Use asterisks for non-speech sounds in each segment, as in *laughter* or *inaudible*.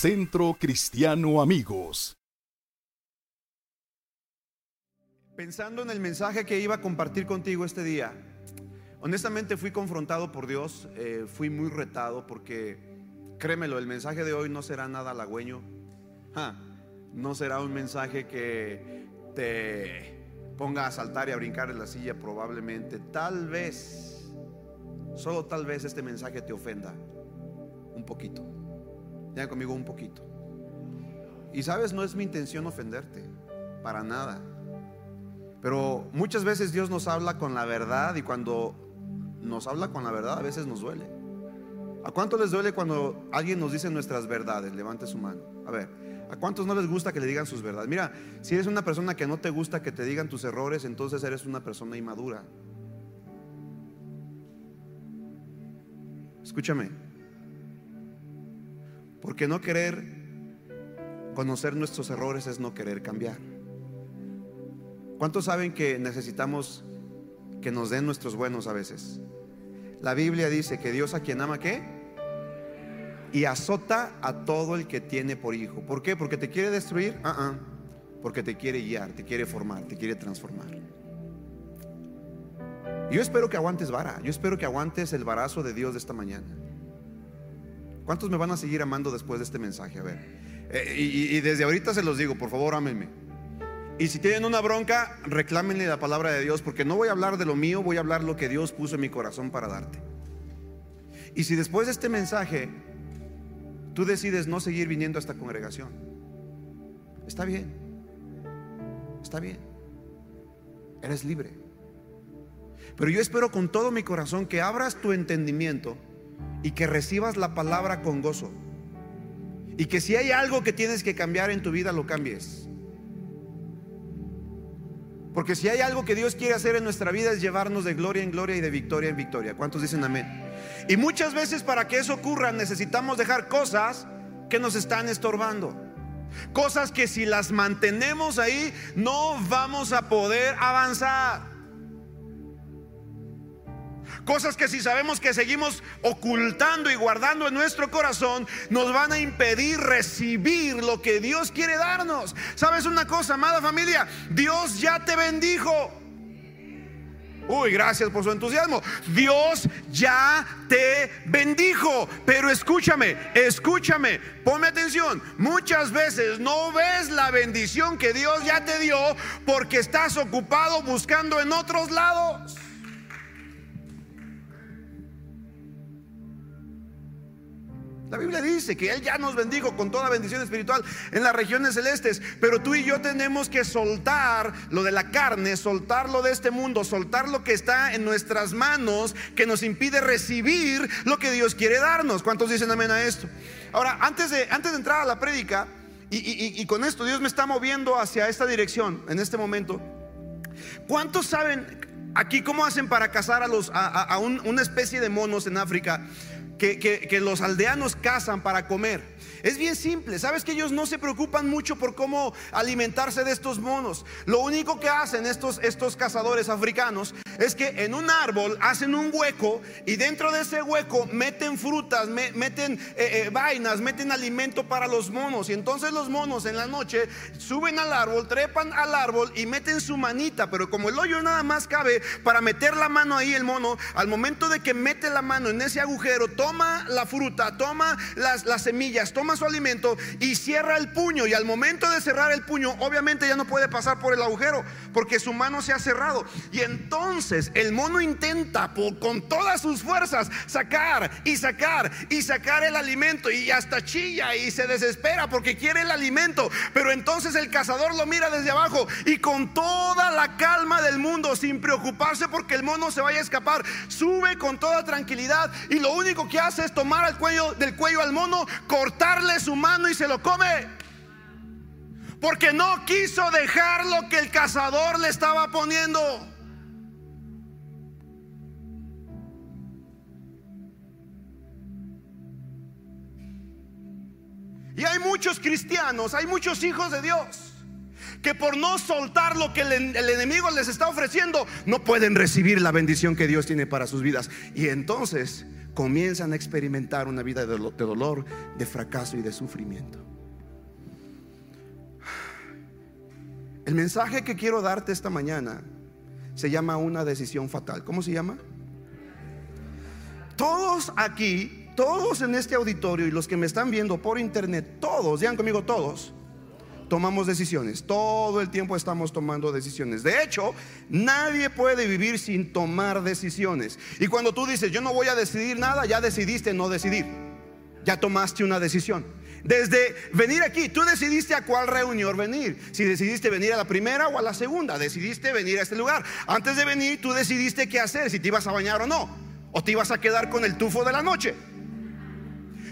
Centro Cristiano Amigos. Pensando en el mensaje que iba a compartir contigo este día, honestamente fui confrontado por Dios, eh, fui muy retado porque, créemelo, el mensaje de hoy no será nada halagüeño, no será un mensaje que te ponga a saltar y a brincar en la silla probablemente, tal vez, solo tal vez este mensaje te ofenda un poquito. Ya conmigo un poquito. Y sabes, no es mi intención ofenderte, para nada. Pero muchas veces Dios nos habla con la verdad y cuando nos habla con la verdad a veces nos duele. ¿A cuánto les duele cuando alguien nos dice nuestras verdades? Levante su mano. A ver, ¿a cuántos no les gusta que le digan sus verdades? Mira, si eres una persona que no te gusta que te digan tus errores, entonces eres una persona inmadura. Escúchame. Porque no querer conocer nuestros errores es no querer cambiar. ¿Cuántos saben que necesitamos que nos den nuestros buenos a veces? La Biblia dice que Dios a quien ama, ¿qué? Y azota a todo el que tiene por hijo. ¿Por qué? Porque te quiere destruir. Ah, ah. Porque te quiere guiar, te quiere formar, te quiere transformar. Yo espero que aguantes vara. Yo espero que aguantes el varazo de Dios de esta mañana. ¿Cuántos me van a seguir amando después de este mensaje? A ver. Eh, y, desde ahorita se los digo, por favor, ámenme. Y si tienen una bronca, reclámenle la palabra de Dios, porque no voy a hablar de lo mío, voy a hablar lo que Dios puso en mi corazón para darte. Y si después de este mensaje tú decides no seguir viniendo a esta congregación, está bien, está bien, eres libre. Pero yo espero con todo mi corazón que abras tu entendimiento y que recibas la palabra con gozo. Y que si hay algo que tienes que cambiar en tu vida, lo cambies. Porque si hay algo que Dios quiere hacer en nuestra vida es llevarnos de gloria en gloria y de victoria en victoria. ¿Cuántos dicen amén? Y muchas veces para que eso ocurra necesitamos dejar cosas que nos están estorbando. Cosas que si las mantenemos ahí no vamos a poder avanzar. Cosas que si sabemos que seguimos ocultando y guardando en nuestro corazón, nos van a impedir recibir lo que Dios quiere darnos. ¿Sabes una cosa, amada familia? Dios ya te bendijo. Uy, gracias por su entusiasmo. Dios ya te bendijo. Pero escúchame, escúchame, ponme atención. Muchas veces no ves la bendición que Dios ya te dio porque estás ocupado buscando en otros lados. La Biblia dice que Él ya nos bendijo con toda bendición espiritual en las regiones celestes, pero tú y yo tenemos que soltar lo de la carne, soltar lo de este mundo, soltar lo que está en nuestras manos que nos impide recibir lo que Dios quiere darnos. ¿Cuántos dicen amén a esto? Ahora, antes de, antes de entrar a la prédica, y, con esto Dios me está moviendo hacia esta dirección en este momento, ¿cuántos saben aquí cómo hacen para cazar a, los, a, una especie de monos en África? Que, los aldeanos cazan para comer. Es bien simple, sabes que ellos no se preocupan mucho por cómo alimentarse de estos monos. Lo único que hacen estos, estos cazadores africanos es que en un árbol hacen un hueco y dentro de ese hueco meten frutas, meten eh, eh, vainas, meten alimento para los monos. Y entonces los monos en la noche suben al árbol, trepan al árbol y meten su manita. Pero como el hoyo nada más cabe para meter la mano ahí el mono, al momento de que mete la mano en ese agujero, toma la fruta, toma las, las semillas, toma su alimento y cierra el puño. Y al momento de cerrar el puño, obviamente ya no puede pasar por el agujero porque su mano se ha cerrado. Y entonces el mono intenta con todas sus fuerzas sacar y sacar y sacar el alimento y hasta chilla y se desespera porque quiere el alimento. Pero entonces el cazador lo mira desde abajo y con toda la calma del mundo, sin preocuparse porque el mono se vaya a escapar, sube con toda tranquilidad y lo único que hace es tomar al cuello del cuello al mono, cortar su mano y se lo come. Porque no quiso dejar lo que el cazador le estaba poniendo. Y hay muchos cristianos, hay muchos hijos de Dios que por no soltar lo que el, el, enemigo les está ofreciendo, no pueden recibir la bendición que Dios tiene para sus vidas. Y entonces comienzan a experimentar una vida de dolor, de fracaso y de sufrimiento. El mensaje que quiero darte esta mañana se llama una decisión fatal. ¿Cómo se llama? Todos aquí, todos en este auditorio y los que me están viendo por internet, todos, digan conmigo todos, tomamos decisiones. Todo el tiempo estamos tomando decisiones. De hecho, nadie puede vivir sin tomar decisiones. Y cuando tú dices, yo no voy a decidir nada, ya decidiste no decidir. Ya tomaste una decisión. Desde venir aquí, tú decidiste a cuál reunión venir. Si decidiste venir a la primera o a la segunda, decidiste venir a este lugar. Antes de venir, tú decidiste qué hacer, si te ibas a bañar o no. O te ibas a quedar con el tufo de la noche.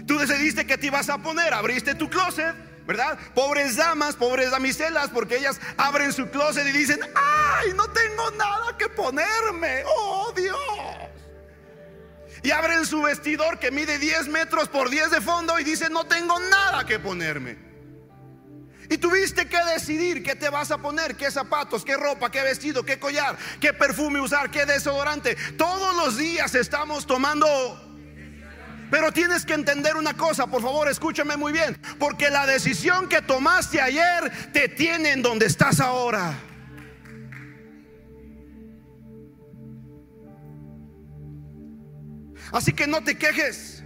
Tú decidiste qué te ibas a poner, abriste tu closet, ¿verdad? Pobres damas, pobres damiselas, porque ellas abren su closet y dicen, ay, no tengo nada que ponerme, oh Dios. Y abren su vestidor que mide 10 metros por 10 de fondo y dicen, no tengo nada que ponerme. Y tuviste que decidir qué te vas a poner, qué zapatos, qué ropa, qué vestido, qué collar, qué perfume usar, qué desodorante. Todos los días estamos tomando... Pero tienes que entender una cosa, por favor, escúchame muy bien. Porque la decisión que tomaste ayer te tiene en donde estás ahora. Así que no te quejes.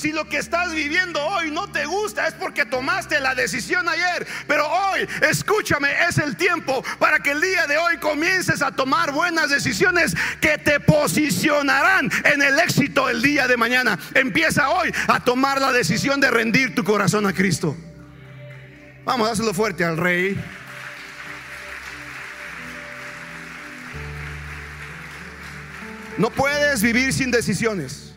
Si lo que estás viviendo hoy no te gusta es porque tomaste la decisión ayer. Pero hoy, escúchame, es el tiempo para que el día de hoy comiences a tomar buenas decisiones que te posicionarán en el éxito el día de mañana. Empieza hoy a tomar la decisión de rendir tu corazón a Cristo. Vamos, a fuerte al rey. No puedes vivir sin decisiones.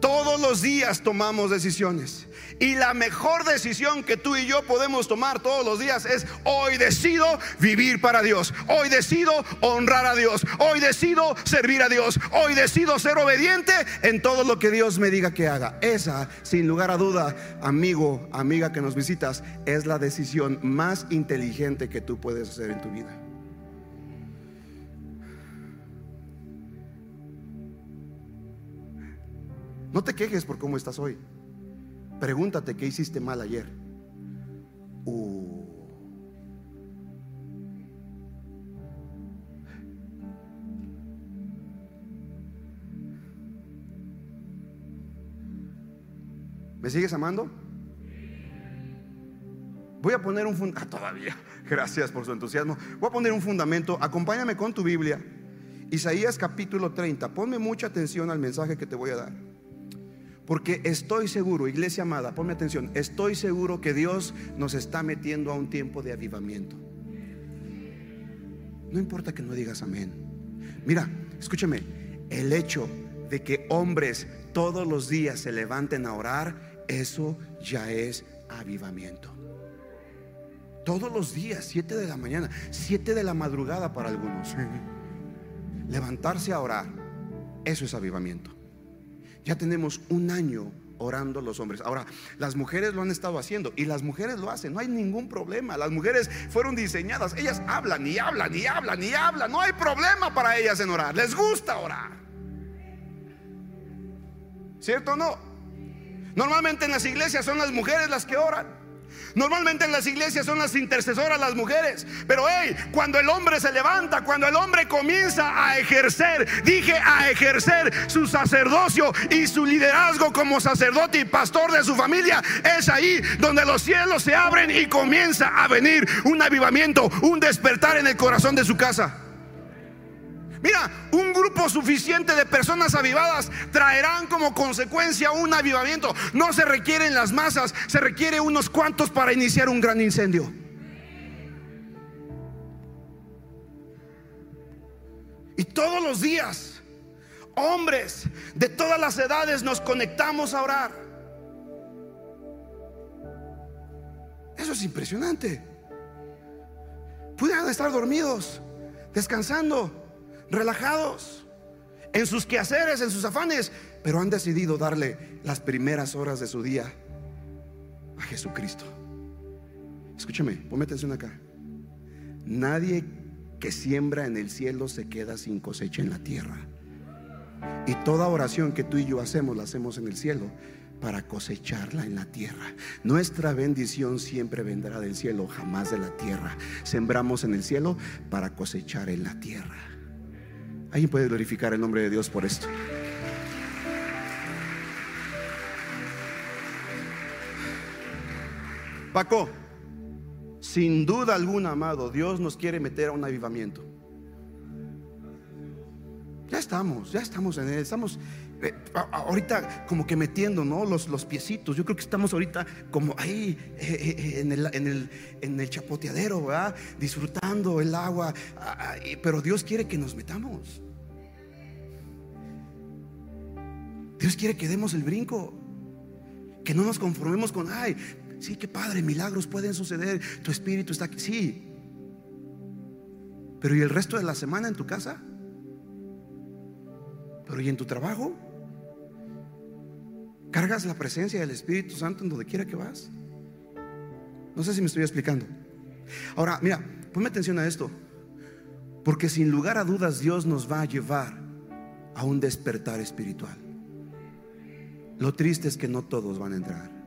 Todos los días tomamos decisiones. Y la mejor decisión que tú y yo podemos tomar todos los días es hoy decido vivir para Dios. Hoy decido honrar a Dios. Hoy decido servir a Dios. Hoy decido ser obediente en todo lo que Dios me diga que haga. Esa, sin lugar a duda, amigo, amiga que nos visitas, es la decisión más inteligente que tú puedes hacer en tu vida. No te quejes por cómo estás hoy. Pregúntate qué hiciste mal ayer. ¿Me sigues amando? Voy a poner un fundamento. Ah, todavía. *laughs* Gracias por su entusiasmo. Voy a poner un fundamento. Acompáñame con tu Biblia. Isaías capítulo 30. Ponme mucha atención al mensaje que te voy a dar. Porque estoy seguro, iglesia amada, ponme atención, estoy seguro que Dios nos está metiendo a un tiempo de avivamiento. No importa que no digas amén. Mira, escúchame, el hecho de que hombres todos los días se levanten a orar, eso ya es avivamiento. Todos los días, 7 de la mañana, 7 de la madrugada para algunos. Levantarse a orar, eso es avivamiento. Ya tenemos un año orando los hombres. Ahora, las mujeres lo han estado haciendo y las mujeres lo hacen, no hay ningún problema. Las mujeres fueron diseñadas, ellas hablan y hablan y hablan y hablan, no hay problema para ellas en orar, les gusta orar. ¿Cierto o no? Normalmente en las iglesias son las mujeres las que oran. Normalmente en las iglesias son las intercesoras las mujeres. Pero hey, cuando el hombre se levanta, cuando el hombre comienza a ejercer, dije a ejercer su sacerdocio y su liderazgo como sacerdote y pastor de su familia, es ahí donde los cielos se abren y comienza a venir un avivamiento, un despertar en el corazón de su casa. Mira, un grupo suficiente de personas avivadas traerán como consecuencia un avivamiento. No se requieren las masas, se requiere unos cuantos para iniciar un gran incendio. Y todos los días, hombres de todas las edades nos conectamos a orar. Eso es impresionante. Pudieran estar dormidos, descansando relajados en sus quehaceres, en sus afanes, pero han decidido darle las primeras horas de su día a Jesucristo. Escúchame, ponme atención acá. nadie que siembra en el cielo se queda sin cosecha en la tierra. Y toda oración que tú y yo hacemos, la hacemos en el cielo para cosecharla en la tierra. Nuestra bendición siempre vendrá del cielo, jamás de la tierra. Sembramos en el cielo para cosechar en la tierra. ¿Alguien puede glorificar el nombre de Dios por esto? Paco, sin duda alguna, amado, Dios nos quiere meter a un avivamiento. Ya estamos, ya estamos en él, estamos eh, ahorita como que metiendo ¿no? los, los piecitos. Yo creo que estamos ahorita como ahí eh, eh, en, el, en, el, en, el, chapoteadero, ¿verdad? disfrutando el agua. Pero Dios quiere que nos metamos. Dios quiere que demos el brinco. Que no nos conformemos con, ay, sí, qué padre, milagros pueden suceder. Tu espíritu está aquí. Sí. Pero ¿y el resto de la semana en tu casa? Pero ¿y en tu trabajo? ¿Cargas la presencia del Espíritu Santo en donde quiera que vas? No sé si me estoy explicando. Ahora, mira, ponme atención a esto. Porque sin lugar a dudas Dios nos va a llevar a un despertar espiritual. Lo triste es que no todos van a entrar.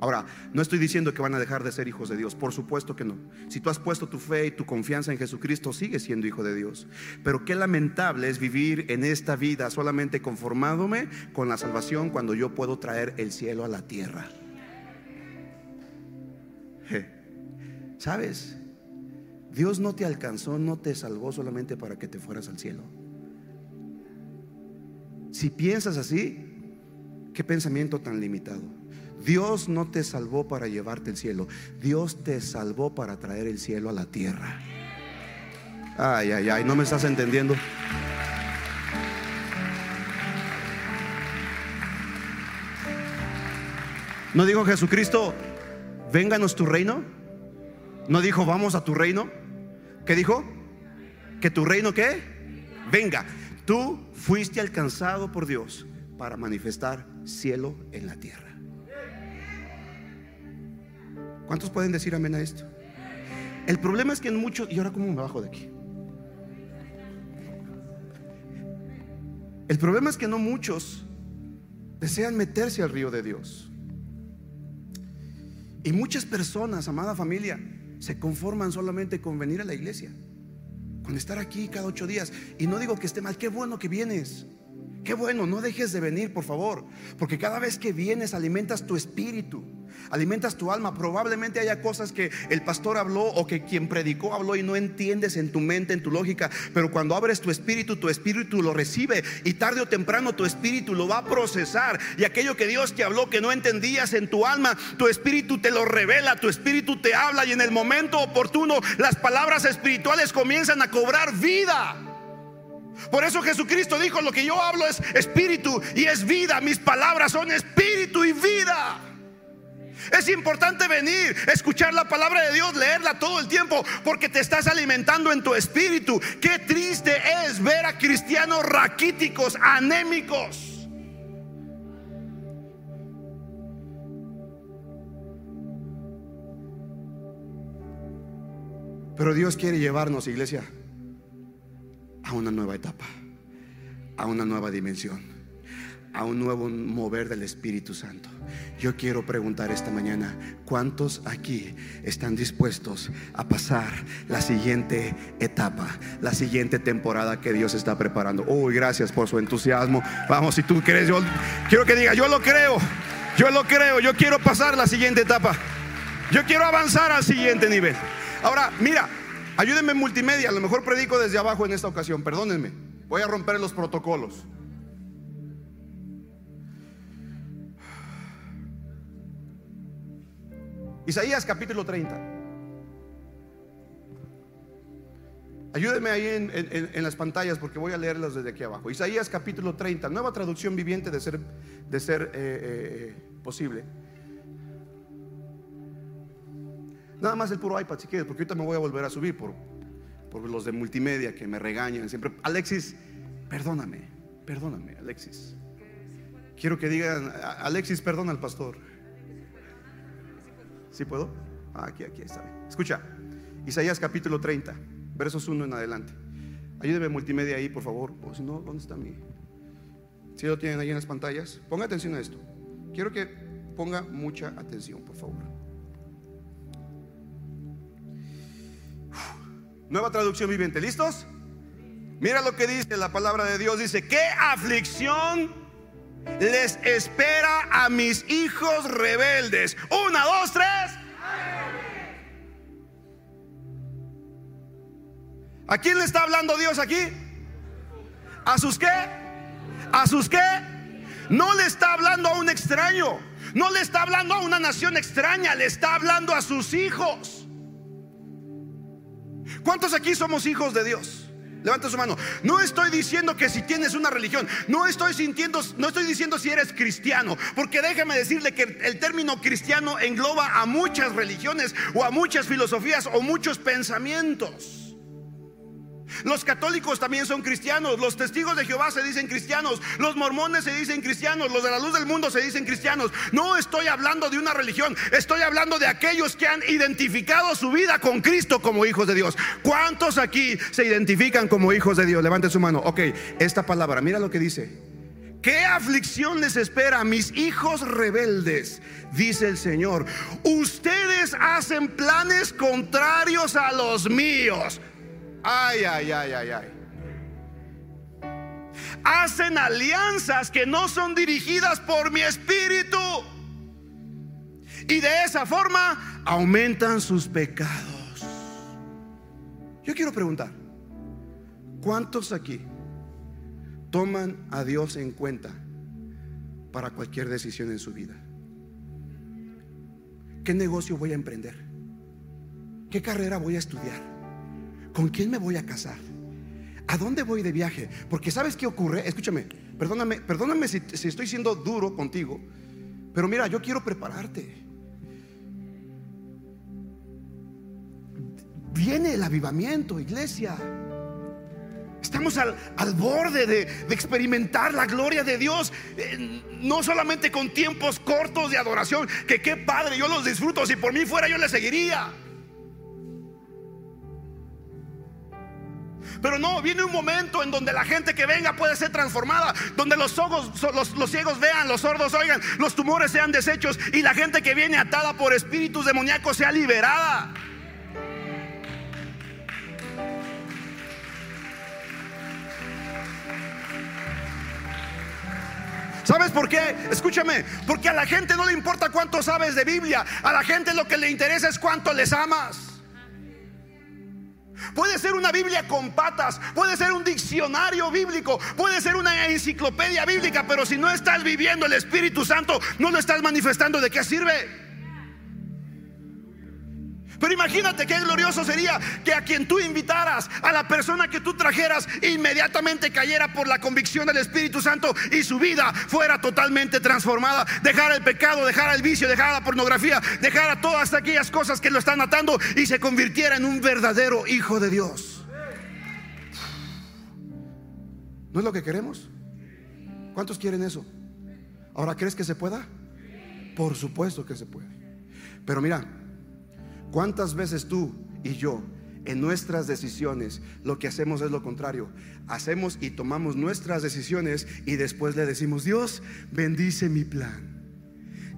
Ahora, no estoy diciendo que van a dejar de ser hijos de Dios, por supuesto que no. Si tú has puesto tu fe y tu confianza en Jesucristo, sigues siendo hijo de Dios. Pero qué lamentable es vivir en esta vida solamente conformándome con la salvación cuando yo puedo traer el cielo a la tierra. ¿Sabes? Dios no te alcanzó, no te salvó solamente para que te fueras al cielo. Si piensas así, qué pensamiento tan limitado. Dios no te salvó para llevarte el cielo. Dios te salvó para traer el cielo a la tierra. Ay, ay, ay, no me estás entendiendo. ¿No dijo Jesucristo, vénganos tu reino? ¿No dijo, vamos a tu reino? ¿Qué dijo? ¿Que tu reino qué? Venga, tú fuiste alcanzado por Dios para manifestar cielo en la tierra. ¿Cuántos pueden decir amén a esto? El problema es que en muchos, y ahora cómo me bajo de aquí. El problema es que no muchos desean meterse al río de Dios. Y muchas personas, amada familia, se conforman solamente con venir a la iglesia, con estar aquí cada ocho días. Y no digo que esté mal, qué bueno que vienes. Qué bueno, no dejes de venir, por favor, porque cada vez que vienes alimentas tu espíritu alimentas tu alma. Probablemente haya cosas que el pastor habló o que quien predicó habló y no entiendes en tu mente, en tu lógica. Pero cuando abres tu espíritu, tu espíritu lo recibe y tarde o temprano tu espíritu lo va a procesar. Y aquello que Dios te habló que no entendías en tu alma, tu espíritu te lo revela, tu espíritu te habla y en el momento oportuno las palabras espirituales comienzan a cobrar vida. Por eso Jesucristo dijo, lo que yo hablo es espíritu y es vida. Mis palabras son espíritu y vida. Es importante venir, escuchar la palabra de Dios, leerla todo el tiempo, porque te estás alimentando en tu espíritu. Qué triste es ver a cristianos raquíticos, anémicos. Pero Dios quiere llevarnos, iglesia, a una nueva etapa, a una nueva dimensión a un nuevo mover del Espíritu Santo. Yo quiero preguntar esta mañana, ¿cuántos aquí están dispuestos a pasar la siguiente etapa, la siguiente temporada que Dios está preparando? Uy, gracias por su entusiasmo. Vamos, si tú crees, yo quiero que diga, yo lo creo, yo lo creo, yo quiero pasar la siguiente etapa. Yo quiero avanzar al siguiente nivel. Ahora, mira, ayúdenme en multimedia, a lo mejor predico desde abajo en esta ocasión, perdónenme. Voy a romper los protocolos. Isaías capítulo 30. Ayúdenme ahí en, las pantallas porque voy a leerlas desde aquí abajo. Isaías capítulo 30, nueva traducción viviente de ser, de ser eh, eh, posible. Nada más el puro iPad si quieres, porque ahorita me voy a volver a subir por, por los de multimedia que me regañan siempre. Alexis, perdóname, perdóname, Alexis. Quiero que digan, Alexis, perdona al pastor. ¿Sí puedo? Ah, aquí, aquí está bien. Escucha, Isaías capítulo 30, versos 1 en adelante. Ayúdeme multimedia ahí, por favor. O si no, ¿dónde está mi? Si lo tienen ahí en las pantallas, ponga atención a esto. Quiero que ponga mucha atención, por favor. Nueva traducción viviente, ¿listos? Mira lo que dice la palabra de Dios. Dice, ¿qué aflicción les espera a mis hijos rebeldes? Una, dos, tres. ¿A quién le está hablando Dios aquí? ¿A sus qué? ¿A sus qué? No le está hablando a un extraño. No le está hablando a una nación extraña. Le está hablando a sus hijos. ¿Cuántos aquí somos hijos de Dios? Levanta su mano. No estoy diciendo que si tienes una religión, no estoy sintiendo, no estoy diciendo si eres cristiano, porque déjame decirle que el término cristiano engloba a muchas religiones o a muchas filosofías o muchos pensamientos. Los católicos también son cristianos, los testigos de Jehová se dicen cristianos, los mormones se dicen cristianos, los de la luz del mundo se dicen cristianos. No estoy hablando de una religión, estoy hablando de aquellos que han identificado su vida con Cristo como hijos de Dios. ¿Cuántos aquí se identifican como hijos de Dios? Levanten su mano. Ok, esta palabra, mira lo que dice. ¿Qué aflicción les espera a mis hijos rebeldes? Dice el Señor. Ustedes hacen planes contrarios a los míos. Ay, ay, ay, ay, ay. Hacen alianzas que no son dirigidas por mi espíritu. Y de esa forma aumentan sus pecados. Yo quiero preguntar, ¿cuántos aquí toman a Dios en cuenta para cualquier decisión en su vida? ¿Qué negocio voy a emprender? ¿Qué carrera voy a estudiar? ¿Con quién me voy a casar? ¿A dónde voy de viaje? Porque ¿sabes qué ocurre? Escúchame, perdóname, perdóname si, estoy siendo duro contigo, pero mira, yo quiero prepararte. Viene el avivamiento, iglesia. Estamos al, borde de, de, experimentar la gloria de Dios, eh, no solamente con tiempos cortos de adoración, que qué padre, yo los disfruto, si por mí fuera yo le seguiría. Pero no, viene un momento en donde la gente que venga puede ser transformada, donde los, ojos, los, ciegos vean, los sordos oigan, los tumores sean deshechos y la gente que viene atada por espíritus demoníacos sea liberada. ¿Sabes por qué? Escúchame, porque a la gente no le importa cuánto sabes de Biblia, a la gente lo que le interesa es cuánto les amas. Puede ser una Biblia con patas, puede ser un diccionario bíblico, puede ser una enciclopedia bíblica, pero si no estás viviendo el Espíritu Santo, no lo estás manifestando, ¿de qué sirve? Pero imagínate qué glorioso sería que a quien tú invitaras, a la persona que tú trajeras, inmediatamente cayera por la convicción del Espíritu Santo y su vida fuera totalmente transformada. Dejar el pecado, dejar el vicio, dejar la pornografía, dejar todas aquellas cosas que lo están atando y se convirtiera en un verdadero hijo de Dios. ¿No es lo que queremos? ¿Cuántos quieren eso? Ahora, ¿crees que se pueda? Por supuesto que se puede. Pero mira, ¿Cuántas veces tú y yo en nuestras decisiones lo que hacemos es lo contrario? Hacemos y tomamos nuestras decisiones y después le decimos, Dios, bendice mi plan.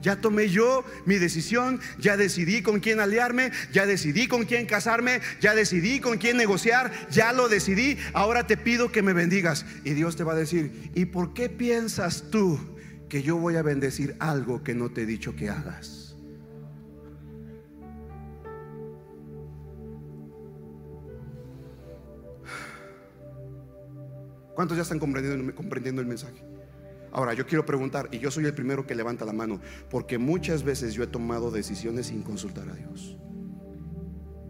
Ya tomé yo mi decisión, ya decidí con quién aliarme, ya decidí con quién casarme, ya decidí con quién negociar, ya lo decidí, ahora te pido que me bendigas. Y Dios te va a decir, ¿y por qué piensas tú que yo voy a bendecir algo que no te he dicho que hagas? ¿Cuántos ya están comprendiendo, el mensaje? Ahora, yo quiero preguntar, y yo soy el primero que levanta la mano, porque muchas veces yo he tomado decisiones sin consultar a Dios.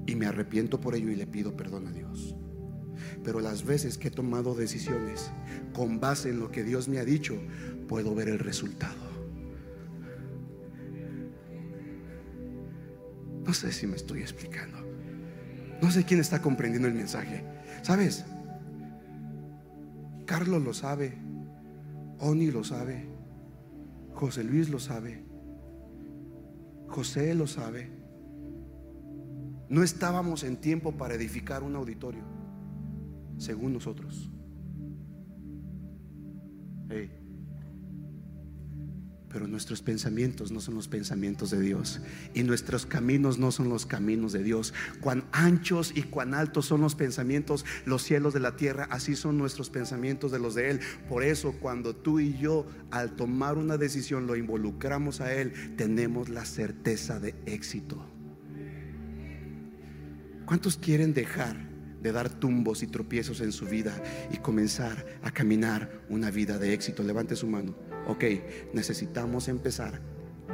Y me arrepiento por ello y le pido perdón a Dios. Pero las veces que he tomado decisiones con base en lo que Dios me ha dicho, puedo ver el resultado. No sé si me estoy explicando. No sé quién está comprendiendo el mensaje. ¿Sabes? Carlos lo sabe, Oni lo sabe, José Luis lo sabe, José lo sabe, no estábamos en tiempo para edificar un auditorio, según nosotros. Pero nuestros pensamientos no son los pensamientos de Dios. Y nuestros caminos no son los caminos de Dios. Cuán anchos y cuán altos son los pensamientos, los cielos de la tierra, así son nuestros pensamientos de los de Él. Por eso cuando tú y yo al tomar una decisión lo involucramos a Él, tenemos la certeza de éxito. ¿Cuántos quieren dejar de dar tumbos y tropiezos en su vida y comenzar a caminar una vida de éxito? Levante su mano. Ok, necesitamos empezar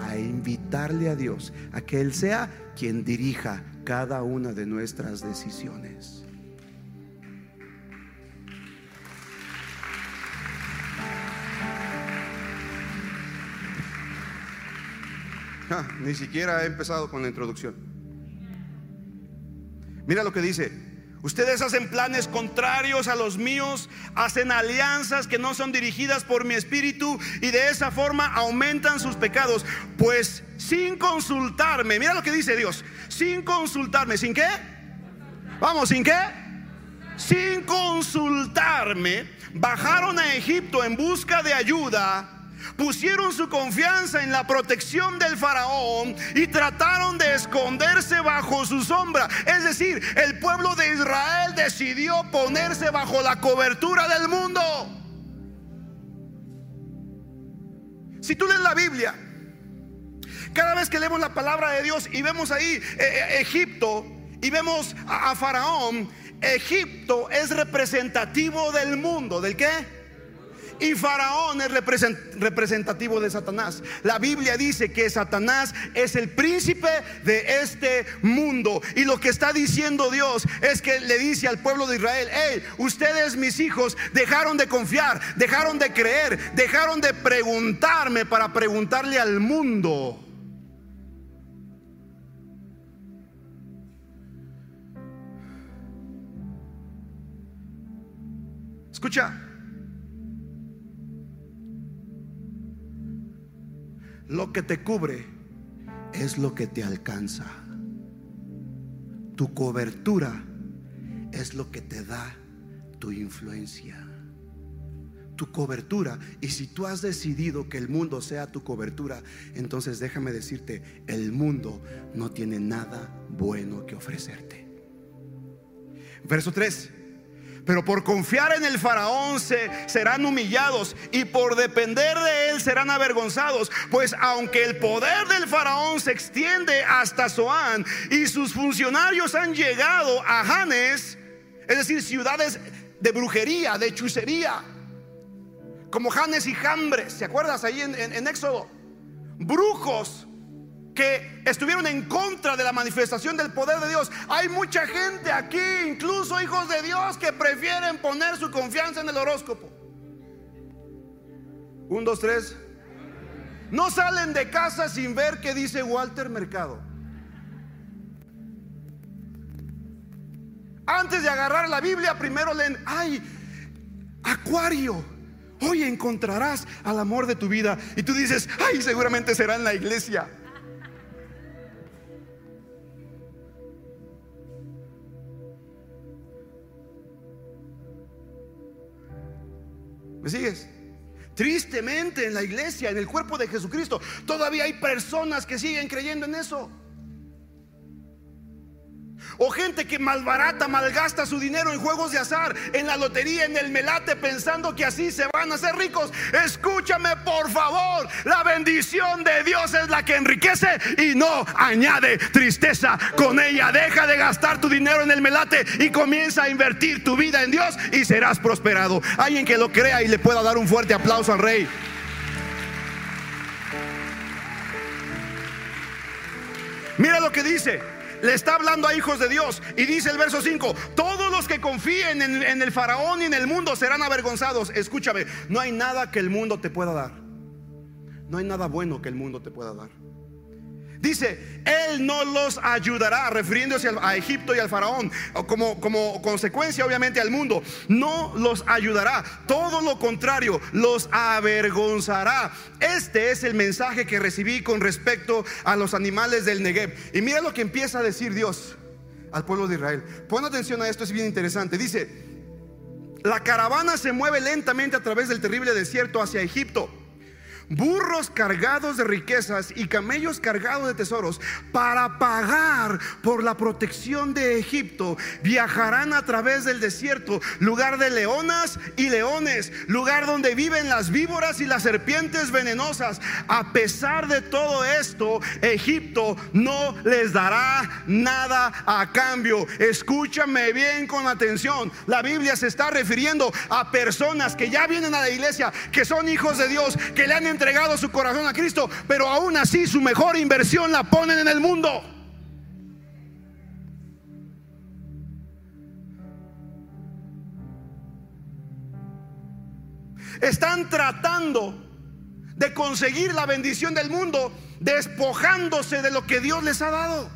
a invitarle a Dios a que Él sea quien dirija cada una de nuestras decisiones. Ah, ni siquiera he empezado con la introducción. Mira lo que dice. Ustedes hacen planes contrarios a los míos, hacen alianzas que no son dirigidas por mi espíritu y de esa forma aumentan sus pecados. Pues sin consultarme, mira lo que dice Dios, sin consultarme, ¿sin qué? Vamos, ¿sin qué? Sin consultarme, bajaron a Egipto en busca de ayuda pusieron su confianza en la protección del faraón y trataron de esconderse bajo su sombra. Es decir, el pueblo de Israel decidió ponerse bajo la cobertura del mundo. Si tú lees la Biblia, cada vez que leemos la palabra de Dios y vemos ahí eh, eh, Egipto y vemos a, a Faraón, Egipto es representativo del mundo. ¿Del qué? Y Faraón es representativo de Satanás. La Biblia dice que Satanás es el príncipe de este mundo. Y lo que está diciendo Dios es que le dice al pueblo de Israel, hey, ustedes mis hijos dejaron de confiar, dejaron de creer, dejaron de preguntarme para preguntarle al mundo. Escucha, Lo que te cubre es lo que te alcanza. Tu cobertura es lo que te da tu influencia. Tu cobertura. Y si tú has decidido que el mundo sea tu cobertura, entonces déjame decirte, el mundo no tiene nada bueno que ofrecerte. Verso 3. Pero por confiar en el faraón se, serán humillados y por depender de él serán avergonzados. Pues aunque el poder del faraón se extiende hasta Zoán y sus funcionarios han llegado a Hanes, es decir, ciudades de brujería, de hechicería, como Hanes y Jambres, ¿se acuerdas ahí en, en Éxodo? Brujos que estuvieron en contra de la manifestación del poder de Dios. Hay mucha gente aquí, incluso hijos de Dios, que prefieren poner su confianza en el horóscopo. Un, dos, tres. No salen de casa sin ver qué dice Walter Mercado. Antes de agarrar la Biblia, primero leen, ay, Acuario, hoy encontrarás al amor de tu vida. Y tú dices, ay, seguramente será en la iglesia. ¿Me sigues? Tristemente en la iglesia, en el cuerpo de Jesucristo, todavía hay personas que siguen creyendo en eso. O gente que malbarata, malgasta su dinero en juegos de azar, en la lotería, en el melate, pensando que así se van a hacer ricos. Escúchame por favor, la bendición de Dios es la que enriquece y no añade tristeza con ella. Deja de gastar tu dinero en el melate y comienza a invertir tu vida en Dios y serás prosperado. Alguien que lo crea y le pueda dar un fuerte aplauso al rey. Mira lo que dice le está hablando a hijos de Dios. Y dice el verso 5, todos los que confíen en, en, el faraón y en el mundo serán avergonzados. Escúchame, no hay nada que el mundo te pueda dar. No hay nada bueno que el mundo te pueda dar. Dice, Él no los ayudará, refiriéndose a Egipto y al faraón, como, consecuencia obviamente al mundo. No los ayudará, todo lo contrario, los avergonzará. Este es el mensaje que recibí con respecto a los animales del Negev. Y mira lo que empieza a decir Dios. al pueblo de Israel. Pon atención a esto, es bien interesante. Dice, la caravana se mueve lentamente a través del terrible desierto hacia Egipto burros cargados de riquezas y camellos cargados de tesoros para pagar por la protección de Egipto. Viajarán a través del desierto, lugar de leonas y leones, lugar donde viven las víboras y las serpientes venenosas. A pesar de todo esto, Egipto no les dará nada a cambio. Escúchame bien con atención. La Biblia se está refiriendo a personas que ya vienen a la iglesia, que son hijos de Dios, que le han entregado su corazón a Cristo, pero aún así su mejor inversión la ponen en el mundo. Están tratando de conseguir la bendición del mundo despojándose de lo que Dios les ha dado.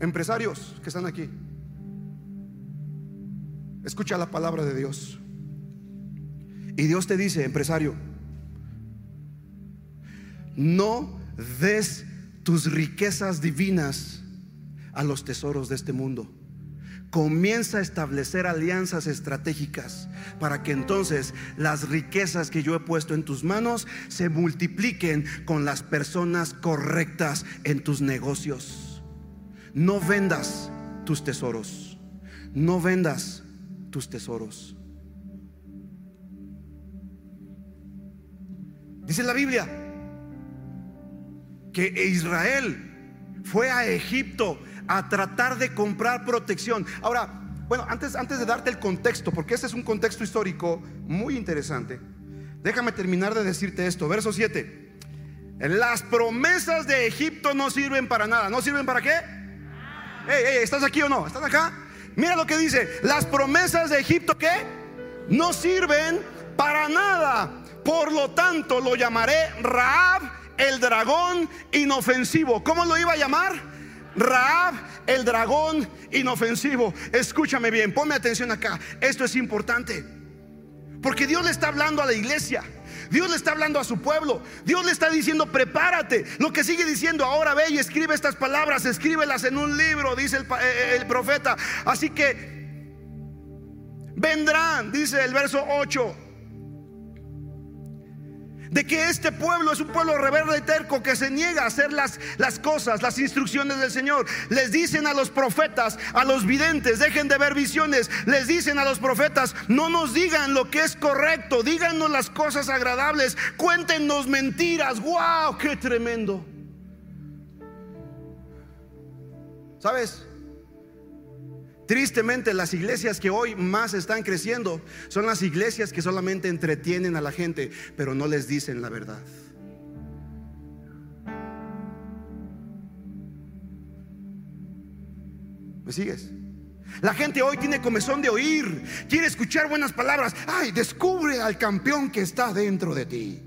Empresarios que están aquí, escucha la palabra de Dios. Y Dios te dice, empresario, no des tus riquezas divinas a los tesoros de este mundo. Comienza a establecer alianzas estratégicas para que entonces las riquezas que yo he puesto en tus manos se multipliquen con las personas correctas en tus negocios. No vendas tus tesoros. No vendas tus tesoros. Dice la Biblia que Israel fue a Egipto a tratar de comprar protección. Ahora, bueno, antes, antes de darte el contexto, porque este es un contexto histórico muy interesante, déjame terminar de decirte esto. Verso 7. Las promesas de Egipto no sirven para nada. ¿No sirven para qué? ¿estás aquí o no? ¿Estás acá? Mira lo que dice. Las promesas de Egipto, ¿qué? No sirven para nada. Por lo tanto, lo llamaré Raab, el dragón inofensivo. ¿Cómo lo iba a llamar? Raab, el dragón inofensivo. Escúchame bien, ponme atención acá. Esto es importante. Porque Dios le está hablando a la iglesia. Dios le está hablando a su pueblo. Dios le está diciendo, prepárate. Lo que sigue diciendo, ahora ve y escribe estas palabras, escríbelas en un libro, dice el, eh, eh, profeta. Así que vendrán, dice el verso 8 de que este pueblo es un pueblo rebelde y terco que se niega a hacer las, las cosas, las instrucciones del Señor. Les dicen a los profetas, a los videntes, dejen de ver visiones. Les dicen a los profetas, no nos digan lo que es correcto, díganos las cosas agradables, cuéntenos mentiras. ¡Wow! ¡Qué tremendo! ¿Sabes? Tristemente, las iglesias que hoy más están creciendo son las iglesias que solamente entretienen a la gente, pero no les dicen la verdad. ¿Me sigues? La gente hoy tiene comezón de oír, quiere escuchar buenas palabras. Ay, descubre al campeón que está dentro de ti.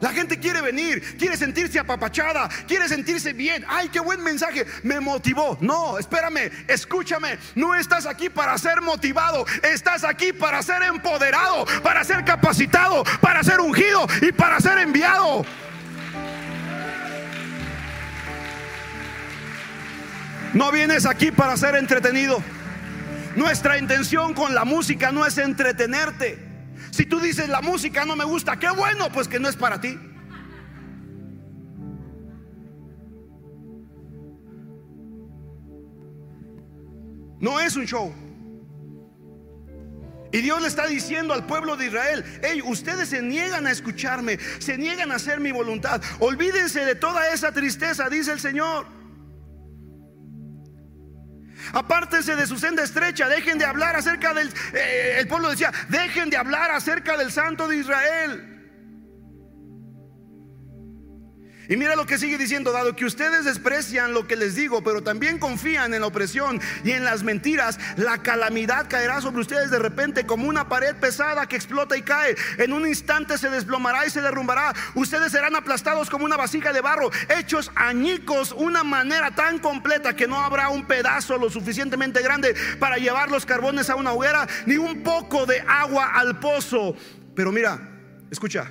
La gente quiere venir, quiere sentirse apapachada, quiere sentirse bien. Ay, qué buen mensaje, me motivó. No, espérame, escúchame. No estás aquí para ser motivado, estás aquí para ser empoderado, para ser capacitado, para ser ungido y para ser enviado. No vienes aquí para ser entretenido. Nuestra intención con la música no es entretenerte. Si tú dices la música no me gusta, qué bueno, pues que no es para ti. No es un show. Y Dios le está diciendo al pueblo de Israel, hey, ustedes se niegan a escucharme, se niegan a hacer mi voluntad. Olvídense de toda esa tristeza, dice el Señor. Apártense de su senda estrecha, dejen de hablar acerca del... Eh, el pueblo decía, dejen de hablar acerca del santo de Israel. Y mira lo que sigue diciendo, dado que ustedes desprecian lo que les digo, pero también confían en la opresión y en las mentiras, la calamidad caerá sobre ustedes de repente como una pared pesada que explota y cae. En un instante se desplomará y se derrumbará. Ustedes serán aplastados como una vasija de barro, hechos añicos, una manera tan completa que no habrá un pedazo lo suficientemente grande para llevar los carbones a una hoguera, ni un poco de agua al pozo. Pero mira, escucha.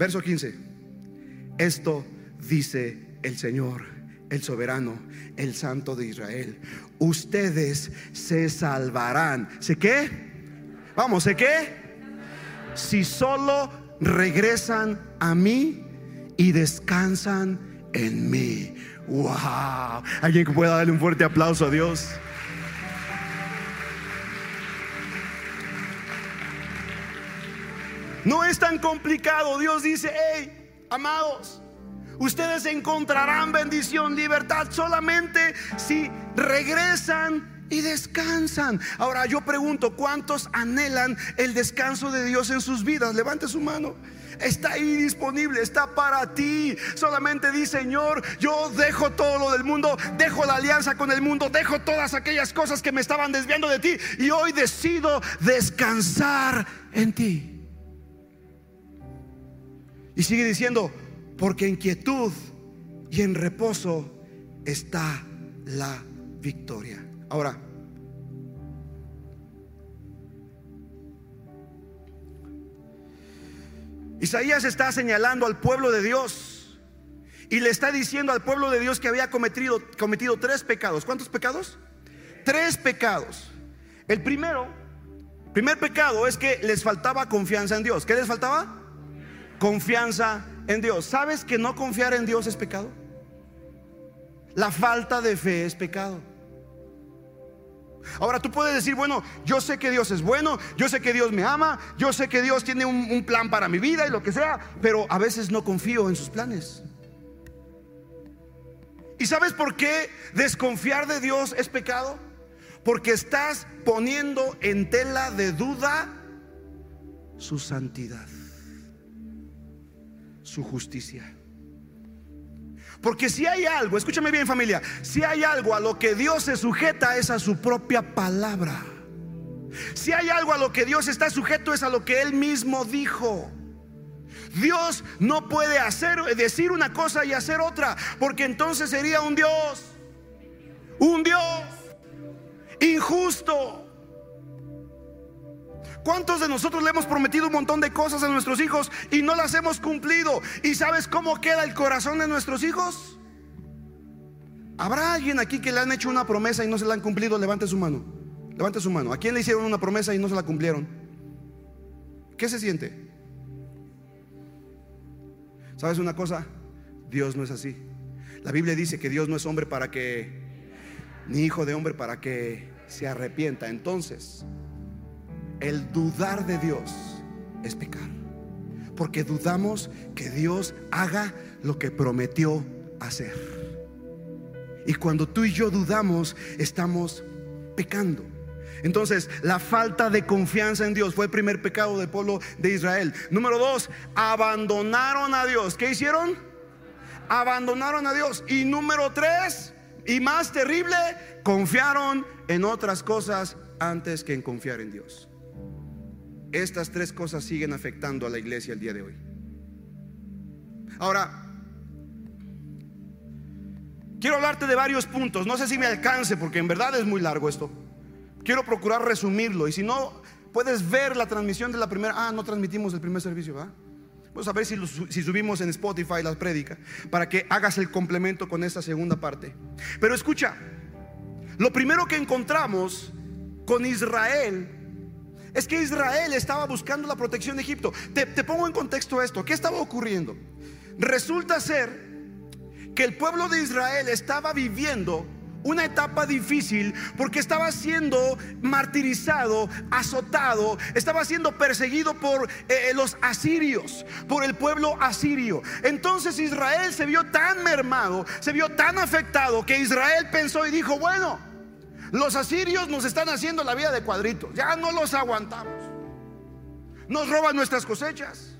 Verso 15. Esto dice el Señor, el soberano, el santo de Israel. Ustedes se salvarán. ¿Sé qué? Vamos, ¿sé qué? Si solo regresan a mí y descansan en mí. Wow. Alguien que pueda darle un fuerte aplauso a Dios. No es tan complicado. Dios dice, hey, amados, ustedes encontrarán bendición, libertad solamente si regresan y descansan. Ahora yo pregunto, ¿cuántos anhelan el descanso de Dios en sus vidas? Levante su mano. Está ahí disponible, está para ti. Solamente di, Señor, yo dejo todo lo del mundo, dejo la alianza con el mundo, dejo todas aquellas cosas que me estaban desviando de ti y hoy decido descansar en ti. Y sigue diciendo, porque en quietud y en reposo está la victoria. Ahora, Isaías está señalando al pueblo de Dios y le está diciendo al pueblo de Dios que había cometido, cometido tres pecados. ¿Cuántos pecados? Tres pecados. El primero, primer pecado es que les faltaba confianza en Dios. ¿Qué les faltaba? Confianza en Dios. ¿Sabes que no confiar en Dios es pecado? La falta de fe es pecado. Ahora tú puedes decir, bueno, yo sé que Dios es bueno, yo sé que Dios me ama, yo sé que Dios tiene un, plan para mi vida y lo que sea, pero a veces no confío en sus planes. ¿Y sabes por qué desconfiar de Dios es pecado? Porque estás poniendo en tela de duda su santidad su justicia. Porque si hay algo, escúchame bien familia, si hay algo a lo que Dios se sujeta es a su propia palabra. Si hay algo a lo que Dios está sujeto es a lo que Él mismo dijo. Dios no puede hacer, decir una cosa y hacer otra, porque entonces sería un Dios, un Dios injusto. ¿Cuántos de nosotros le hemos prometido un montón de cosas a nuestros hijos y no las hemos cumplido? ¿Y sabes cómo queda el corazón de nuestros hijos? ¿Habrá alguien aquí que le han hecho una promesa y no se la han cumplido? Levante su mano. Levante su mano. ¿A quién le hicieron una promesa y no se la cumplieron? ¿Qué se siente? ¿Sabes una cosa? Dios no es así. La Biblia dice que Dios no es hombre para que, ni hijo de hombre para que se arrepienta. Entonces, el dudar de Dios es pecar. Porque dudamos que Dios haga lo que prometió hacer. Y cuando tú y yo dudamos, estamos pecando. Entonces, la falta de confianza en Dios fue el primer pecado del pueblo de Israel. Número dos, abandonaron a Dios. ¿Qué hicieron? Abandonaron a Dios. Y número tres, y más terrible, confiaron en otras cosas antes que en confiar en Dios. Estas tres cosas siguen afectando a la iglesia el día de hoy. Ahora, quiero hablarte de varios puntos. No sé si me alcance porque en verdad es muy largo esto. Quiero procurar resumirlo. Y si no, puedes ver la transmisión de la primera. Ah, no transmitimos el primer servicio, ¿va? Vamos a ver si, si subimos en Spotify las prédicas para que hagas el complemento con esta segunda parte. Pero escucha, lo primero que encontramos con Israel es que Israel estaba buscando la protección de Egipto. Te, pongo en contexto esto. ¿Qué estaba ocurriendo? Resulta ser que el pueblo de Israel estaba viviendo una etapa difícil porque estaba siendo martirizado, azotado, estaba siendo perseguido por eh, eh, los asirios, por el pueblo asirio. Entonces Israel se vio tan mermado, se vio tan afectado que Israel pensó y dijo, bueno, los asirios nos están haciendo la vida de cuadritos. Ya no los aguantamos. Nos roban nuestras cosechas.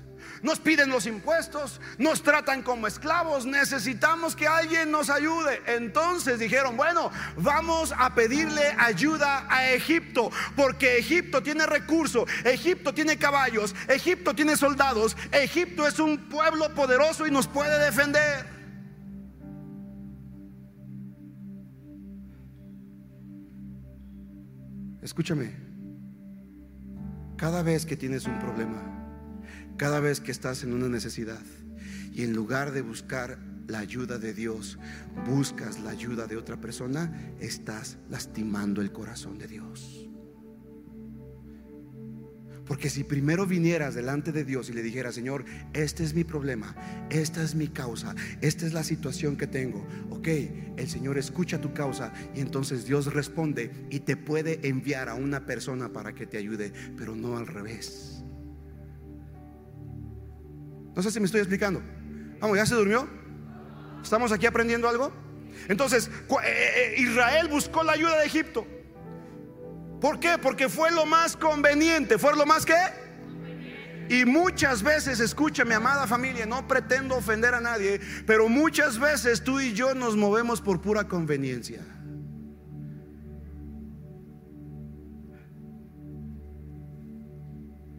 nos piden los impuestos, nos tratan como esclavos, necesitamos que alguien nos ayude. Entonces dijeron, bueno, vamos a pedirle ayuda a Egipto, porque Egipto tiene recursos, Egipto tiene caballos, Egipto tiene soldados, Egipto es un pueblo poderoso y nos puede defender. Escúchame, cada vez que tienes un problema, cada vez que estás en una necesidad y en lugar de buscar la ayuda de Dios, buscas la ayuda de otra persona, estás lastimando el corazón de Dios. Porque si primero vinieras delante de Dios y le dijeras, Señor, este es mi problema, esta es mi causa, esta es la situación que tengo, ok, el Señor escucha tu causa y entonces Dios responde y te puede enviar a una persona para que te ayude, pero no al revés. No sé si me estoy explicando. Vamos, ¿ya se durmió? ¿Estamos aquí aprendiendo algo? Entonces, eh, eh, eh, Israel buscó la ayuda de Egipto. ¿Por qué? Porque fue lo más conveniente. ¿Fue lo más que? Y muchas veces, escucha mi amada familia, no pretendo ofender a nadie, pero muchas veces tú y yo nos movemos por pura conveniencia.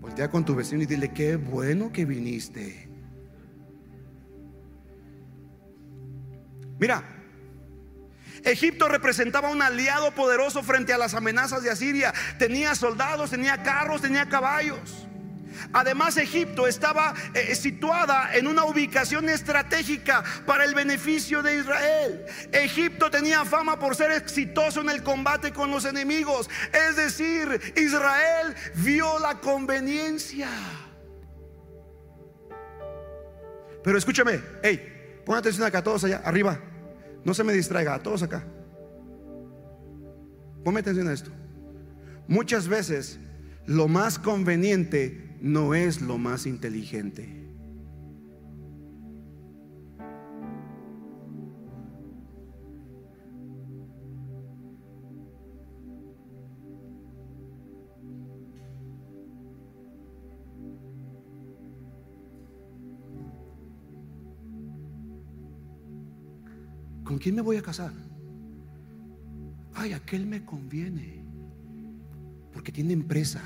Voltea con tu vecino y dile, qué bueno que viniste. Mira, Egipto representaba un aliado poderoso frente a las amenazas de Asiria. Tenía soldados, tenía carros, tenía caballos. Además, Egipto estaba eh, situada en una ubicación estratégica para el beneficio de Israel. Egipto tenía fama por ser exitoso en el combate con los enemigos. Es decir, Israel vio la conveniencia. Pero escúchame, hey, pon atención acá, todos allá, arriba. No se me distraiga, a todos acá. Ponme atención a esto. Muchas veces lo más conveniente no es lo más inteligente. Quién me voy a casar? Ay, aquel me conviene. Porque tiene empresa,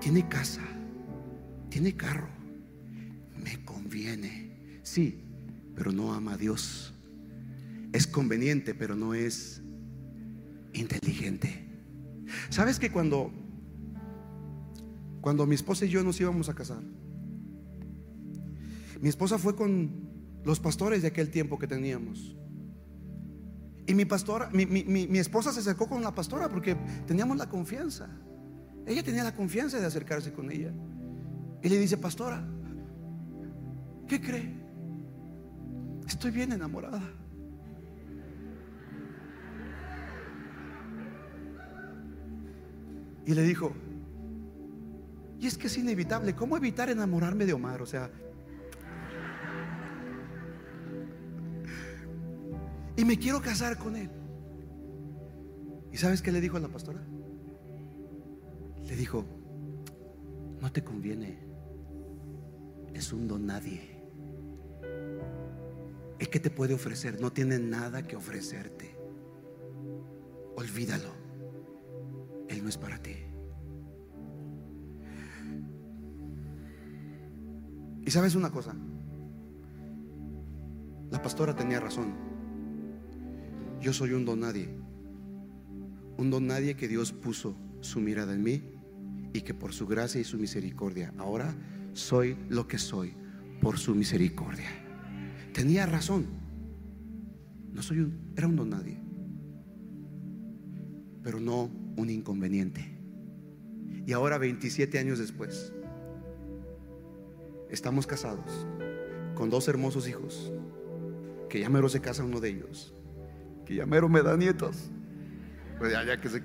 tiene casa, tiene carro. Me conviene. Sí, pero no ama a Dios. Es conveniente, pero no es inteligente. ¿Sabes que cuando cuando mi esposa y yo nos íbamos a casar, mi esposa fue con los pastores de aquel tiempo que teníamos. Y mi pastora, mi, esposa se acercó con la pastora porque teníamos la confianza. Ella tenía la confianza de acercarse con ella. Y le dice, pastora, ¿qué cree? Estoy bien enamorada. Y le dijo, y es que es inevitable, ¿cómo evitar enamorarme de Omar? O sea, y me quiero casar con él. ¿Y sabes qué le dijo a la pastora? Le dijo, no te conviene, es un don nadie. Es que te puede ofrecer, no tiene nada que ofrecerte. Olvídalo, él no es para ti. Y sabes una cosa, la pastora tenía razón. Yo soy un don nadie. Un don nadie que Dios puso su mirada en mí y que por su gracia y su misericordia ahora soy lo que soy por su misericordia. Tenía razón. No soy un, era un don nadie. Pero no un inconveniente. Y ahora 27 años después estamos casados con dos hermosos hijos que ya mero se casa uno de ellos que ya mero me da nietos. Pues ya, ya que se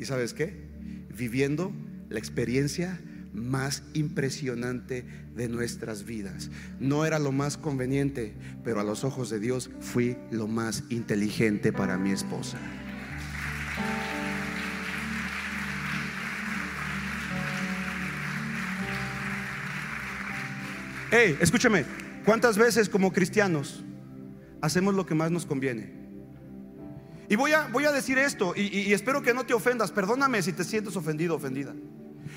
¿Y sabes qué? Viviendo la experiencia más impresionante de nuestras vidas. No era lo más conveniente, pero a los ojos de Dios fui lo más inteligente para mi esposa. Hey, escúchame, ¿cuántas veces como cristianos hacemos lo que más nos conviene? Y voy a, voy a decir esto, y, y espero que no te ofendas, perdóname si te sientes ofendido, ofendida.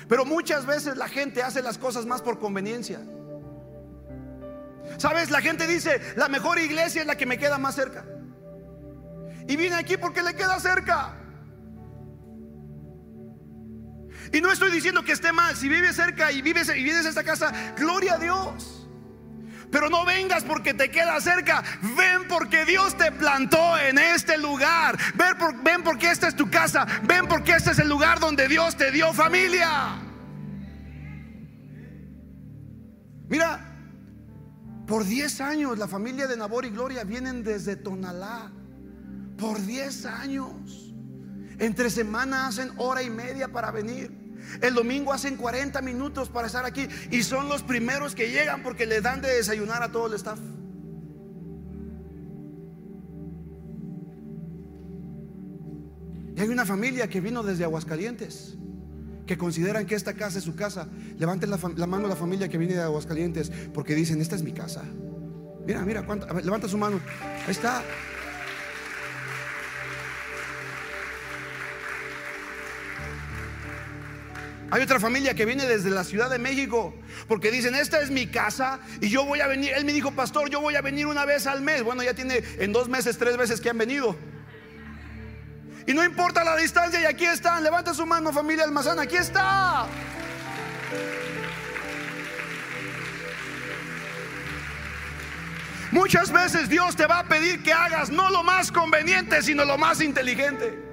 Pero muchas veces la gente hace las cosas más por conveniencia. ¿Sabes? La gente dice, la mejor iglesia es la que me queda más cerca. Y viene aquí porque le queda cerca. Y no estoy diciendo que esté mal. Si vives cerca y vives y vienes a esta casa, gloria a Dios. Pero no vengas porque te queda cerca. Ven porque Dios te plantó en este lugar. Ven, por, ven porque esta es tu casa. Ven porque este es el lugar donde Dios te dio familia. Mira, por 10 años la familia de Nabor y Gloria vienen desde Tonalá. Por 10 años. Entre semana hacen hora y media para venir. El domingo hacen 40 minutos para estar aquí y son los primeros que llegan porque le dan de desayunar a todo el staff. Y hay una familia que vino desde Aguascalientes que consideran que esta casa es su casa. Levanten la, mano a la familia que viene de Aguascalientes porque dicen, esta es mi casa. Mira, mira, levanta su mano. Ahí está. Hay otra familia que viene desde la Ciudad de México porque dicen, esta es mi casa y yo voy a venir. Él me dijo, pastor, yo voy a venir una vez al mes. Bueno, ya tiene en dos meses, tres veces que han venido. Y no importa la distancia y aquí están. Levanta su mano familia Almazán, aquí está. Muchas veces Dios te va a pedir que hagas no lo más conveniente, sino lo más inteligente.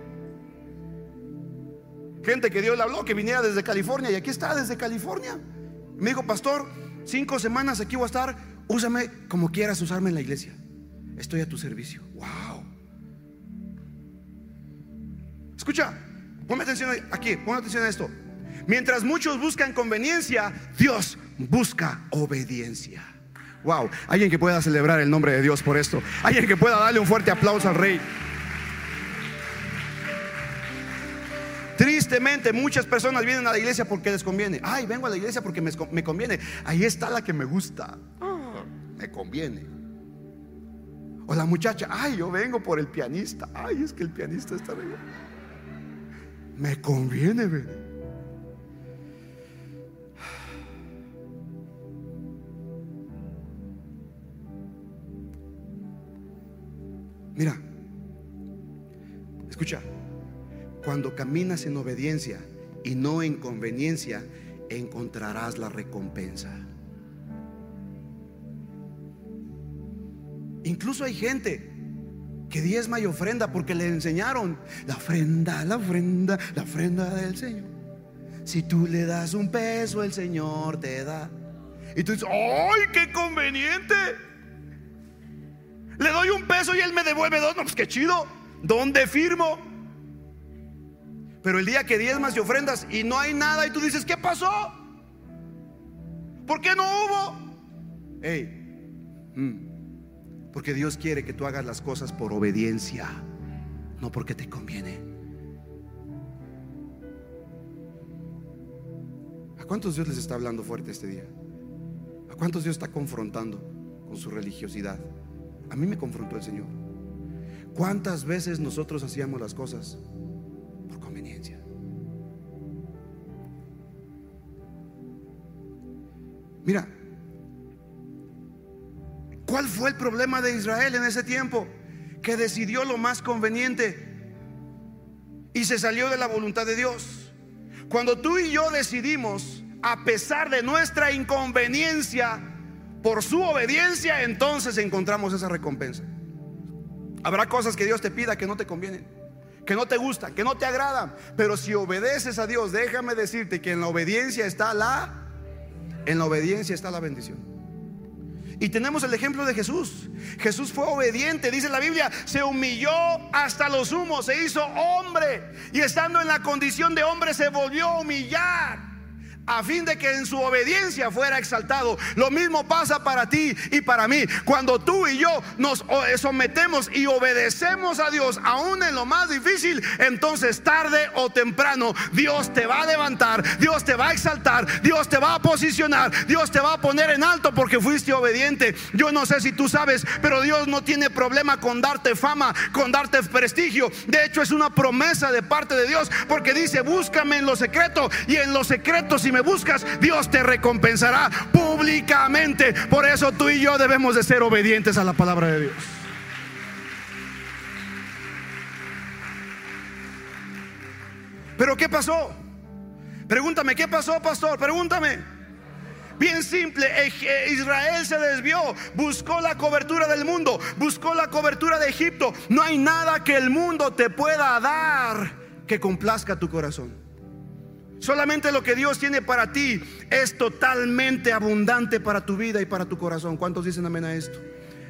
Gente que Dios le habló que viniera desde California y aquí está desde California. Me dijo, pastor, cinco semanas aquí voy a estar, úsame como quieras usarme en la iglesia. Estoy a tu servicio. Wow. Escucha, ponme atención aquí, pon atención a esto. Mientras muchos buscan conveniencia, Dios busca obediencia. Wow, alguien que pueda celebrar el nombre de Dios por esto. Alguien que pueda darle un fuerte aplauso al rey. Tristemente muchas personas vienen a la iglesia porque les conviene. Ay, vengo a la iglesia porque me, conviene. Ahí está la que me gusta. Me conviene. O la muchacha, ay, yo vengo por el pianista. Ay, es que el pianista está arriba. Me conviene, Mira, escucha. Cuando caminas en obediencia y no en conveniencia, encontrarás la recompensa. Incluso hay gente que diezma y ofrenda porque le enseñaron la ofrenda, la ofrenda, la ofrenda del Señor. Si tú le das un peso, el Señor te da. Y tú dices, ¡ay, qué conveniente! Le doy un peso y él me devuelve dos. No, pues qué chido. ¿Dónde firmo? Pero el día que diezmas y ofrendas y no hay nada y tú dices, ¿qué pasó? ¿Por qué no hubo? Hey, mm, porque Dios quiere que tú hagas las cosas por obediencia, no porque te conviene. ¿A cuántos Dios les está hablando fuerte este día? ¿A cuántos Dios está confrontando con su religiosidad? A mí me confrontó el Señor. ¿Cuántas veces nosotros hacíamos las cosas Mira, ¿cuál fue el problema de Israel en ese tiempo? Que decidió lo más conveniente y se salió de la voluntad de Dios. Cuando tú y yo decidimos, a pesar de nuestra inconveniencia, por su obediencia, entonces encontramos esa recompensa. Habrá cosas que Dios te pida que no te convienen, que no te gustan, que no te agradan, pero si obedeces a Dios, déjame decirte que en la obediencia está la en la obediencia está la bendición. Y tenemos el ejemplo de Jesús. Jesús fue obediente, dice la Biblia, se humilló hasta los humos, se hizo hombre y estando en la condición de hombre se volvió a humillar a fin de que en su obediencia fuera exaltado. Lo mismo pasa para ti y para mí. Cuando tú y yo nos eh, sometemos y obedecemos a Dios, aún en lo más difícil, entonces tarde o temprano Dios te va a levantar, Dios te va a exaltar, Dios te va a posicionar, Dios te va a poner en alto porque fuiste obediente. Yo no sé si tú sabes, pero Dios no tiene problema con darte fama, con darte prestigio. De hecho, es una promesa de parte de Dios porque dice, búscame en lo secreto y en lo secreto si me buscas, Dios te recompensará públicamente. Por eso tú y yo debemos de ser obedientes a la palabra de Dios. Pero ¿qué pasó? Pregúntame, ¿qué pasó, pastor? Pregúntame. Bien simple, Israel se desvió, buscó la cobertura del mundo, buscó la cobertura de Egipto. No hay nada que el mundo te pueda dar que complazca tu corazón. Solamente lo que Dios tiene para ti es totalmente abundante para tu vida y para tu corazón. ¿Cuántos dicen amén a esto?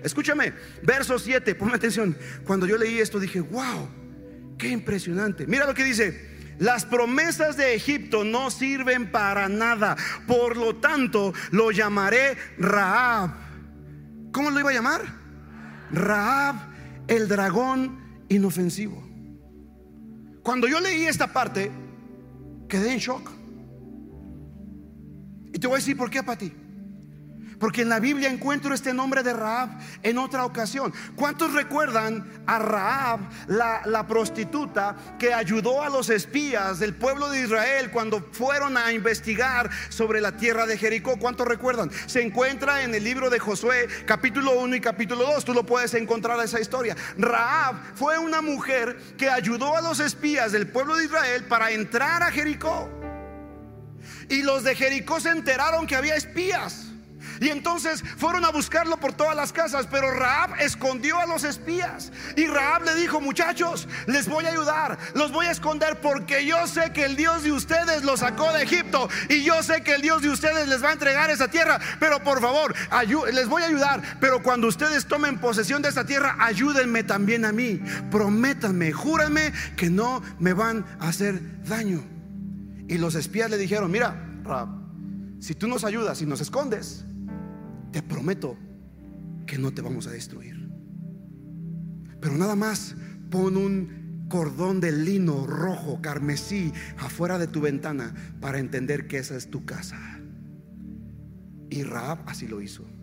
Escúchame, verso 7, ponme atención. Cuando yo leí esto dije, wow, qué impresionante. Mira lo que dice. Las promesas de Egipto no sirven para nada. Por lo tanto, lo llamaré Raab. ¿Cómo lo iba a llamar? Raab, el dragón inofensivo. Cuando yo leí esta parte, quedé en shock. Y te voy a decir por qué, para ti. Porque en la Biblia encuentro este nombre de Raab en otra ocasión. ¿Cuántos recuerdan a Raab, la, prostituta que ayudó a los espías del pueblo de Israel cuando fueron a investigar sobre la tierra de Jericó? ¿Cuántos recuerdan? Se encuentra en el libro de Josué, capítulo 1 y capítulo 2. Tú lo puedes encontrar esa historia. Raab fue una mujer que ayudó a los espías del pueblo de Israel para entrar a Jericó. Y los de Jericó se enteraron que había espías. Y entonces fueron a buscarlo por todas las casas, pero Raab escondió a los espías. Y Raab le dijo, muchachos, les voy a ayudar, los voy a esconder porque yo sé que el Dios de ustedes los sacó de Egipto y yo sé que el Dios de ustedes les va a entregar esa tierra. Pero por favor, les voy a ayudar. Pero cuando ustedes tomen posesión de esa tierra, ayúdenme también a mí. Prométanme, júrenme que no me van a hacer daño. Y los espías le dijeron, mira, Raab, si tú nos ayudas y nos escondes, te prometo que no te vamos a destruir. Pero nada más pon un cordón de lino rojo, carmesí, afuera de tu ventana para entender que esa es tu casa. Y Raab así lo hizo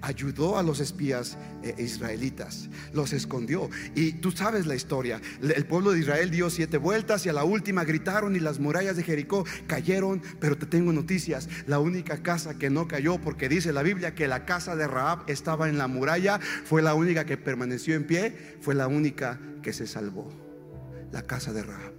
ayudó a los espías eh, israelitas, los escondió. Y tú sabes la historia. El pueblo de Israel dio siete vueltas y a la última gritaron y las murallas de Jericó cayeron. Pero te tengo noticias, la única casa que no cayó, porque dice la Biblia que la casa de Raab estaba en la muralla, fue la única que permaneció en pie, fue la única que se salvó. La casa de Raab.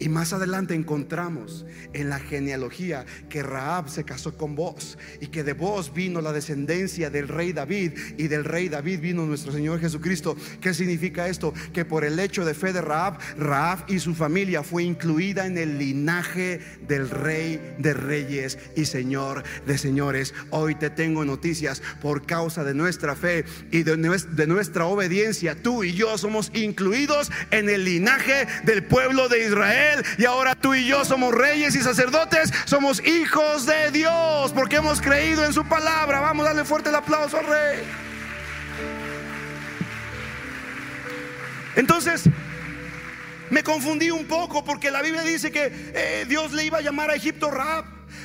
Y más adelante encontramos en la genealogía que Raab se casó con vos y que de vos vino la descendencia del rey David y del rey David vino nuestro Señor Jesucristo. ¿Qué significa esto? Que por el hecho de fe de Raab, Raab y su familia fue incluida en el linaje del rey de reyes y señor de señores. Hoy te tengo noticias por causa de nuestra fe y de nuestra obediencia. Tú y yo somos incluidos en el linaje del pueblo de Israel y ahora tú y yo somos reyes y sacerdotes, somos hijos de Dios porque hemos creído en su palabra. Vamos a darle fuerte el aplauso al rey. Entonces, me confundí un poco porque la Biblia dice que eh, Dios le iba a llamar a Egipto Rab.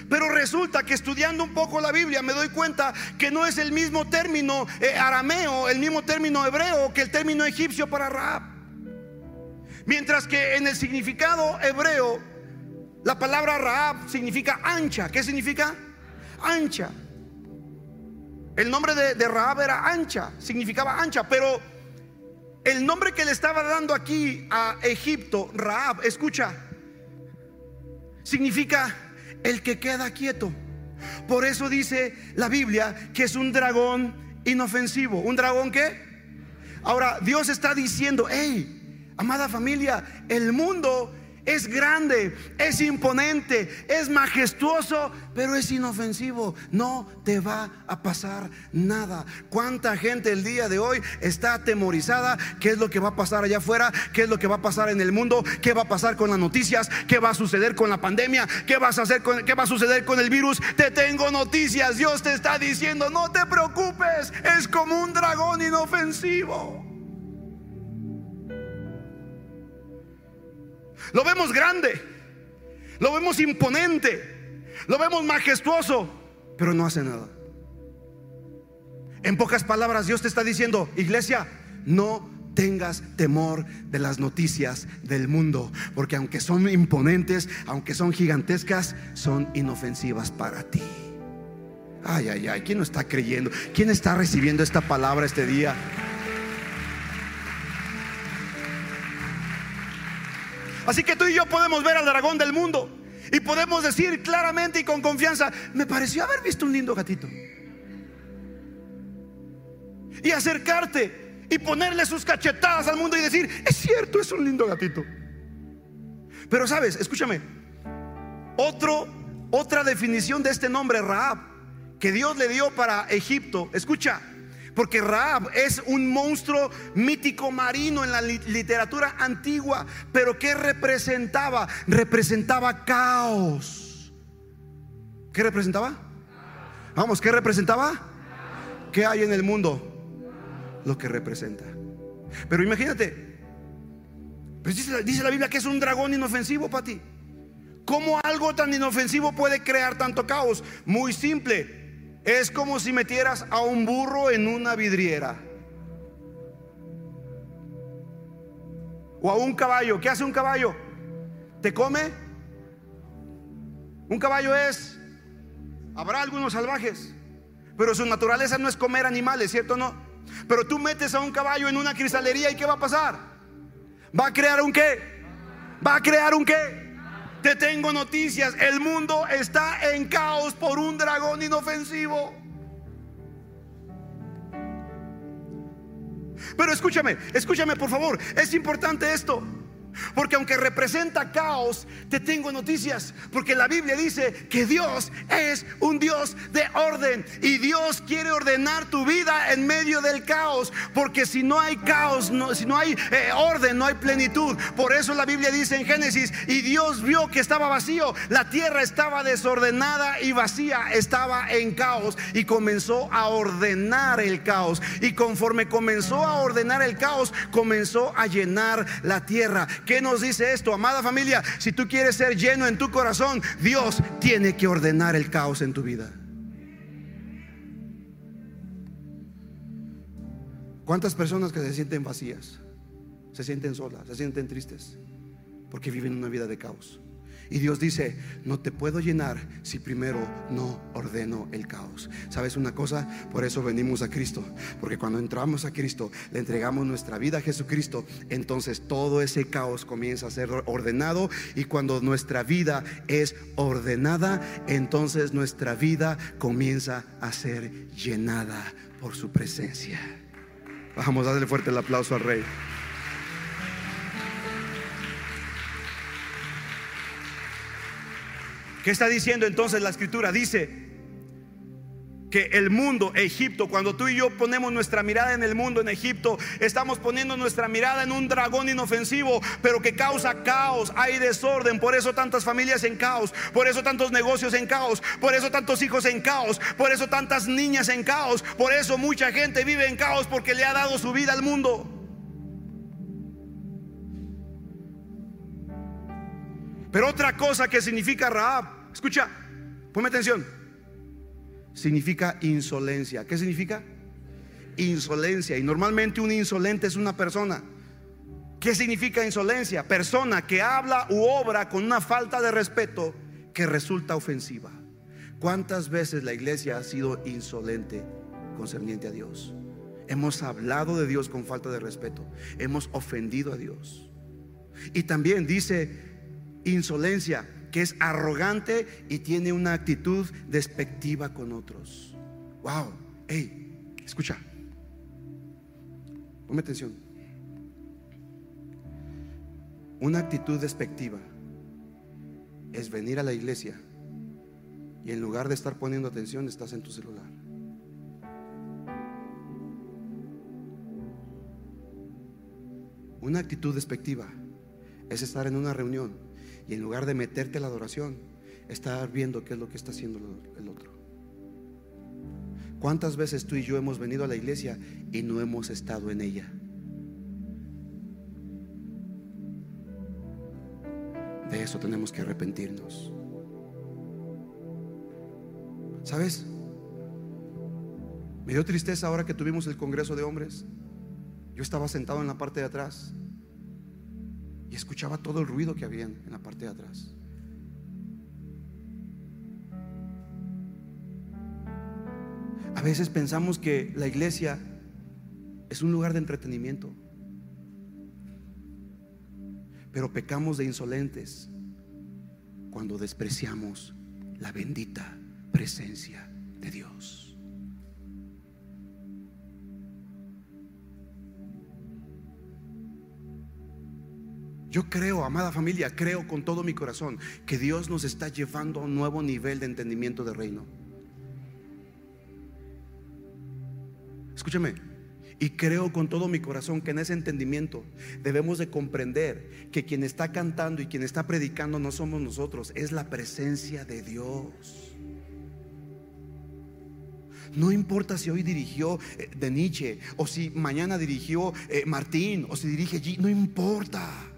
Pero resulta que estudiando un poco la Biblia me doy cuenta que no es el mismo término eh, arameo, el mismo término hebreo que el término egipcio para Rab Mientras que en el significado hebreo, la palabra Raab significa ancha. ¿Qué significa? Ancha. El nombre de, Raab era ancha, significaba ancha, pero el nombre que le estaba dando aquí a Egipto, Raab, escucha, significa el que queda quieto. Por eso dice la Biblia que es un dragón inofensivo. ¿Un dragón qué? Ahora, Dios está diciendo, hey, Amada familia, el mundo es grande, es imponente, es majestuoso, pero es inofensivo. No te va a pasar nada. ¿Cuánta gente el día de hoy está atemorizada? ¿Qué es lo que va a pasar allá afuera? ¿Qué es lo que va a pasar en el mundo? ¿Qué va a pasar con las noticias? ¿Qué va a suceder con la pandemia? ¿Qué vas a hacer con qué va a suceder con el virus? Te tengo noticias. Dios te está diciendo, "No te preocupes, es como un dragón inofensivo." Lo vemos grande, lo vemos imponente, lo vemos majestuoso, pero no hace nada. En pocas palabras, Dios te está diciendo, iglesia, no tengas temor de las noticias del mundo, porque aunque son imponentes, aunque son gigantescas, son inofensivas para ti. Ay, ay, ay, ¿quién no está creyendo? ¿Quién está recibiendo esta palabra este día? Así que tú y yo podemos ver al dragón del mundo y podemos decir claramente y con confianza, me pareció haber visto un lindo gatito. Y acercarte y ponerle sus cachetadas al mundo y decir, es cierto, es un lindo gatito. Pero sabes, escúchame, otro, otra definición de este nombre, Raab, que Dios le dio para Egipto, escucha, porque Raab es un monstruo mítico marino en la literatura antigua. Pero ¿qué representaba? Representaba caos. ¿Qué representaba? Vamos, ¿qué representaba? ¿Qué hay en el mundo? Lo que representa. Pero imagínate, pues dice, dice, la Biblia que es un dragón inofensivo para ti. ¿Cómo algo tan inofensivo puede crear tanto caos? Muy simple. Es como si metieras a un burro en una vidriera. O a un caballo. ¿Qué hace un caballo? ¿Te come? Un caballo es... Habrá algunos salvajes. Pero su naturaleza no es comer animales, ¿cierto o no? Pero tú metes a un caballo en una cristalería y ¿qué va a pasar? ¿Va a crear un qué? ¿Va a crear un qué? Te tengo noticias. El mundo está en caos por un dragón inofensivo. Pero escúchame, escúchame por favor. Es importante esto. Porque aunque representa caos, te tengo noticias. Porque la Biblia dice que Dios es un Dios de orden. Y Dios quiere ordenar tu vida en medio del caos. Porque si no hay caos, si no hay eh, orden, no hay plenitud. Por eso la Biblia dice en Génesis, y Dios vio que estaba vacío. La tierra estaba desordenada y vacía. Estaba en caos. Y comenzó a ordenar el caos. Y conforme comenzó a ordenar el caos, comenzó a llenar la tierra. ¿Qué nos dice esto, amada familia? Si tú quieres ser lleno en tu corazón, Dios tiene que ordenar el caos en tu vida. ¿Cuántas personas que se sienten vacías, se sienten solas, se sienten tristes, porque viven una vida de caos? Y Dios dice, no te puedo llenar si primero no ordeno el caos. ¿Sabes una cosa? Por eso venimos a Cristo. Porque cuando entramos a Cristo, le entregamos nuestra vida a Jesucristo, entonces todo ese caos comienza a ser ordenado. Y cuando nuestra vida es ordenada, entonces nuestra vida comienza a ser llenada por su presencia. Vamos a darle fuerte el aplauso al Rey. ¿Qué está diciendo entonces la escritura? Dice que el mundo, Egipto, cuando tú y yo ponemos nuestra mirada en el mundo, en Egipto, estamos poniendo nuestra mirada en un dragón inofensivo, pero que causa caos, hay desorden, por eso tantas familias en caos, por eso tantos negocios en caos, por eso tantos hijos en caos, por eso tantas niñas en caos, por eso mucha gente vive en caos porque le ha dado su vida al mundo. Pero otra cosa que significa Raab, escucha, ponme atención, significa insolencia. ¿Qué significa? Insolencia. Y normalmente un insolente es una persona. ¿Qué significa insolencia? Persona que habla u obra con una falta de respeto que resulta ofensiva. ¿Cuántas veces la iglesia ha sido insolente concerniente a Dios? Hemos hablado de Dios con falta de respeto. Hemos ofendido a Dios. Y también dice insolencia, que es arrogante y tiene una actitud despectiva con otros. Wow, hey, escucha, ponme atención. Una actitud despectiva es venir a la iglesia y en lugar de estar poniendo atención estás en tu celular. Una actitud despectiva es estar en una reunión y en lugar de meterte a la adoración, estar viendo qué es lo que está haciendo el otro. ¿Cuántas veces tú y yo hemos venido a la iglesia y no hemos estado en ella? De eso tenemos que arrepentirnos. ¿Sabes? Me dio tristeza ahora que tuvimos el Congreso de Hombres. Yo estaba sentado en la parte de atrás escuchaba todo el ruido que había en la parte de atrás. A veces pensamos que la iglesia es un lugar de entretenimiento, pero pecamos de insolentes cuando despreciamos la bendita presencia de Dios. Yo creo, amada familia, creo con todo mi corazón que Dios nos está llevando a un nuevo nivel de entendimiento del reino. Escúchame, y creo con todo mi corazón que en ese entendimiento debemos de comprender que quien está cantando y quien está predicando no somos nosotros, es la presencia de Dios. No importa si hoy dirigió eh, de Nietzsche o si mañana dirigió eh, Martín o si dirige G, no importa.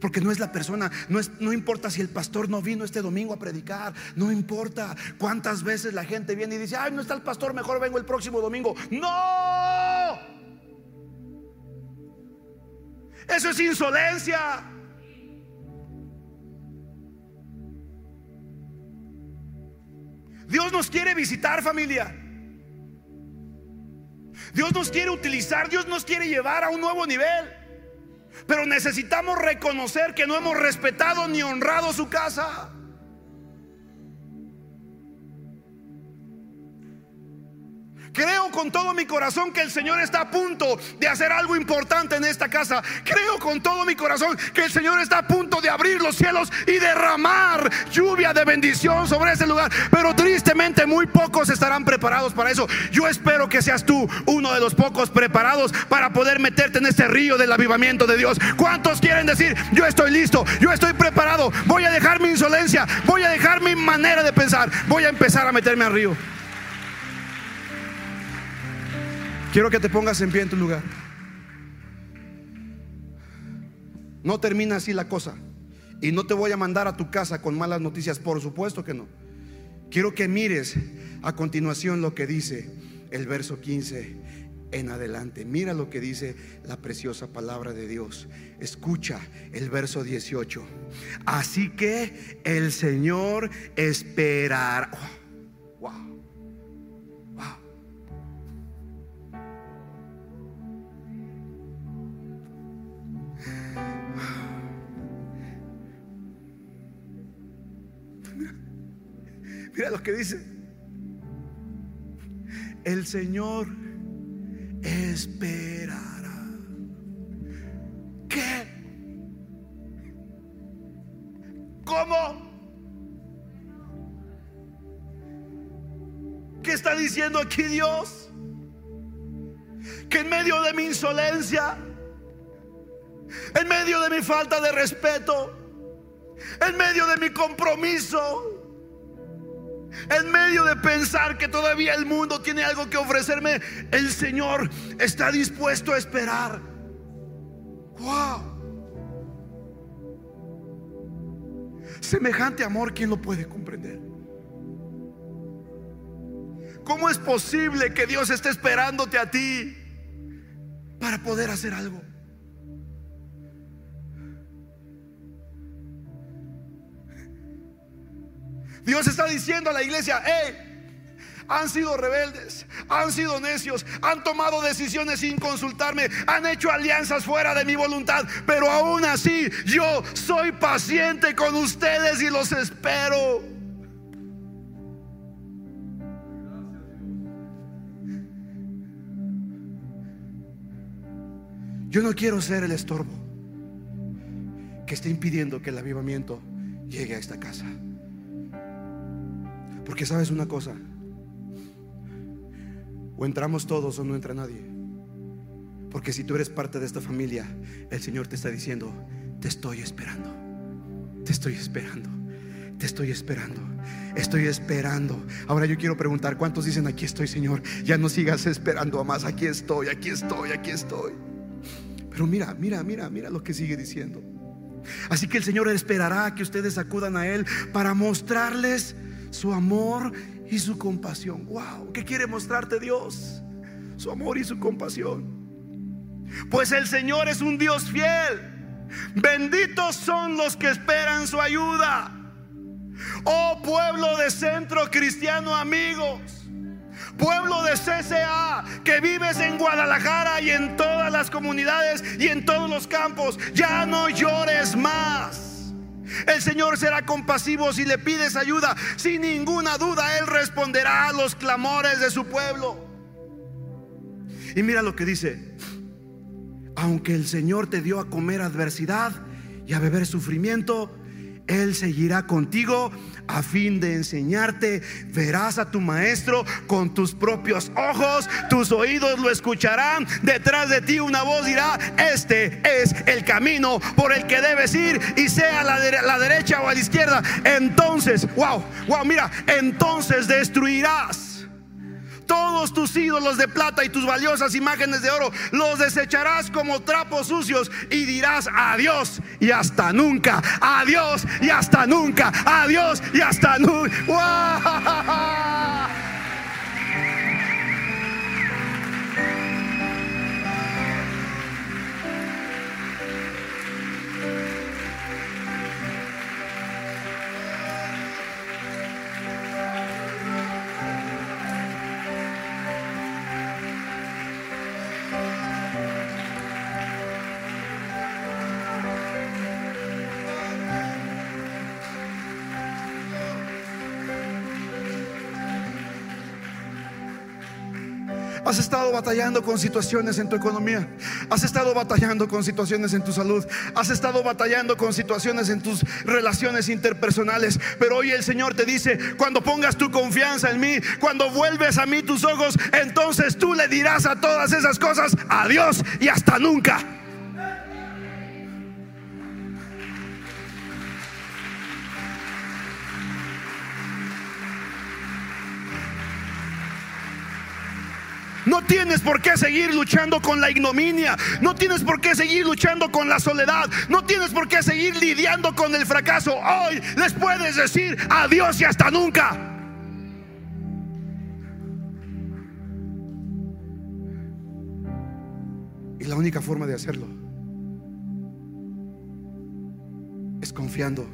Porque no es la persona, no, es, no importa si el pastor no vino este domingo a predicar, no importa cuántas veces la gente viene y dice, ay, no está el pastor, mejor vengo el próximo domingo. No. Eso es insolencia. Dios nos quiere visitar familia. Dios nos quiere utilizar, Dios nos quiere llevar a un nuevo nivel. Pero necesitamos reconocer que no hemos respetado ni honrado su casa. Creo con todo mi corazón que el Señor está a punto de hacer algo importante en esta casa. Creo con todo mi corazón que el Señor está a punto de abrir los cielos y derramar lluvia de bendición sobre ese lugar. Pero tristemente muy pocos estarán preparados para eso. Yo espero que seas tú uno de los pocos preparados para poder meterte en este río del avivamiento de Dios. ¿Cuántos quieren decir, yo estoy listo, yo estoy preparado, voy a dejar mi insolencia, voy a dejar mi manera de pensar, voy a empezar a meterme al río? Quiero que te pongas en pie en tu lugar. No termina así la cosa. Y no te voy a mandar a tu casa con malas noticias, por supuesto que no. Quiero que mires a continuación lo que dice el verso 15 en adelante. Mira lo que dice la preciosa palabra de Dios. Escucha el verso 18. Así que el Señor esperará. Mira lo que dice. El Señor esperará. ¿Qué? ¿Cómo? ¿Qué está diciendo aquí Dios? Que en medio de mi insolencia, en medio de mi falta de respeto, en medio de mi compromiso, en medio de pensar que todavía el mundo tiene algo que ofrecerme, el Señor está dispuesto a esperar. Wow. Semejante amor, ¿quién lo puede comprender? ¿Cómo es posible que Dios esté esperándote a ti para poder hacer algo? Dios está diciendo a la iglesia, hey, han sido rebeldes, han sido necios, han tomado decisiones sin consultarme, han hecho alianzas fuera de mi voluntad, pero aún así yo soy paciente con ustedes y los espero. Yo no quiero ser el estorbo que esté impidiendo que el avivamiento llegue a esta casa. Porque sabes una cosa, o entramos todos o no entra nadie. Porque si tú eres parte de esta familia, el Señor te está diciendo, te estoy esperando, te estoy esperando, te estoy esperando, estoy esperando. Ahora yo quiero preguntar, ¿cuántos dicen, aquí estoy Señor? Ya no sigas esperando a más, aquí estoy, aquí estoy, aquí estoy. Pero mira, mira, mira, mira lo que sigue diciendo. Así que el Señor esperará que ustedes acudan a Él para mostrarles su amor y su compasión. Wow, ¿qué quiere mostrarte Dios? Su amor y su compasión. Pues el Señor es un Dios fiel. Benditos son los que esperan su ayuda. Oh pueblo de centro cristiano amigos. Pueblo de CCA que vives en Guadalajara y en todas las comunidades y en todos los campos. Ya no llores más. El Señor será compasivo si le pides ayuda. Sin ninguna duda, Él responderá a los clamores de su pueblo. Y mira lo que dice. Aunque el Señor te dio a comer adversidad y a beber sufrimiento, Él seguirá contigo a fin de enseñarte. Verás a tu maestro con tus propios ojos, tus oídos lo escucharán. Detrás de ti una voz dirá, este es el camino por el que debes ir y sea la, la derecha o a la izquierda. Entonces, wow, wow, mira, entonces destruirás todos tus ídolos de plata y tus valiosas imágenes de oro los desecharás como trapos sucios y dirás adiós y hasta nunca, adiós y hasta nunca, adiós y hasta nunca. *laughs* estado batallando con situaciones en tu economía. Has estado batallando con situaciones en tu salud. Has estado batallando con situaciones en tus relaciones interpersonales. Pero hoy el Señor te dice, cuando pongas tu confianza en mí, cuando vuelves a mí tus ojos, entonces tú le dirás a todas esas cosas, adiós y hasta nunca. No tienes por qué seguir luchando con la ignominia. No tienes por qué seguir luchando con la soledad. No tienes por qué seguir lidiando con el fracaso. Hoy les puedes decir adiós y hasta nunca. Y la única forma de hacerlo es confiando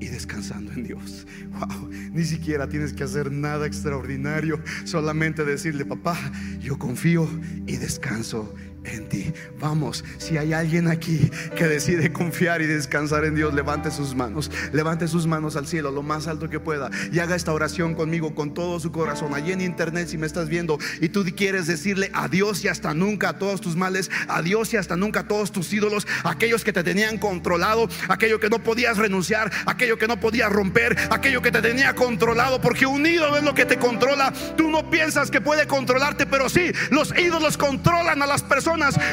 y descansando en Dios. Wow, ni siquiera tienes que hacer nada extraordinario, solamente decirle, papá, yo confío y descanso en ti. Vamos, si hay alguien aquí que decide confiar y descansar en Dios, levante sus manos, levante sus manos al cielo lo más alto que pueda y haga esta oración conmigo con todo su corazón. Allí en internet, si me estás viendo y tú quieres decirle adiós y hasta nunca a todos tus males, adiós y hasta nunca a todos tus ídolos, aquellos que te tenían controlado, aquello que no podías renunciar, aquello que no podías romper, aquello que te tenía controlado, porque un ídolo es lo que te controla. Tú no piensas que puede controlarte, pero sí, los ídolos controlan a las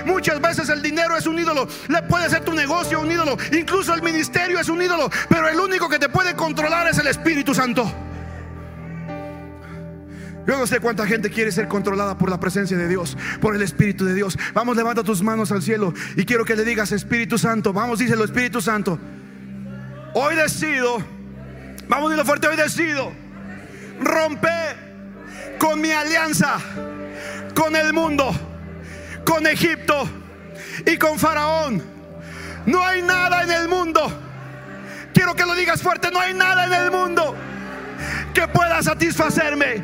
Muchas veces el dinero es un ídolo. Le puede ser tu negocio un ídolo. Incluso el ministerio es un ídolo. Pero el único que te puede controlar es el Espíritu Santo. Yo no sé cuánta gente quiere ser controlada por la presencia de Dios, por el Espíritu de Dios. Vamos, levanta tus manos al cielo y quiero que le digas Espíritu Santo. Vamos, díselo Espíritu Santo. Hoy decido, vamos, dilo fuerte, hoy decido romper con mi alianza con el mundo con Egipto y con Faraón. No hay nada en el mundo. Quiero que lo digas fuerte, no hay nada en el mundo que pueda satisfacerme.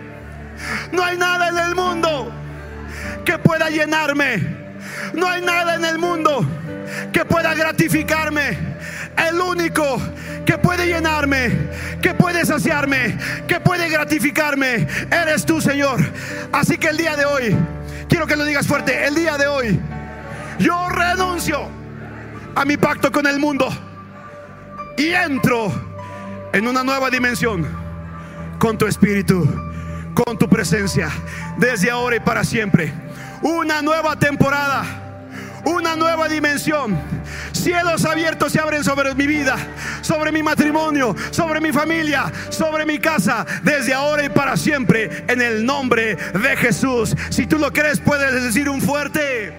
No hay nada en el mundo que pueda llenarme. No hay nada en el mundo que pueda gratificarme. El único que puede llenarme, que puede saciarme, que puede gratificarme, eres tú, Señor. Así que el día de hoy Quiero que lo digas fuerte. El día de hoy yo renuncio a mi pacto con el mundo y entro en una nueva dimensión con tu espíritu, con tu presencia, desde ahora y para siempre. Una nueva temporada, una nueva dimensión. Cielos abiertos se abren sobre mi vida, sobre mi matrimonio, sobre mi familia, sobre mi casa, desde ahora y para siempre, en el nombre de Jesús. Si tú lo crees, puedes decir un fuerte.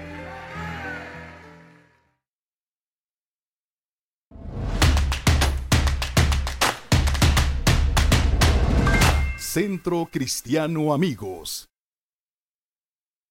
Centro Cristiano Amigos.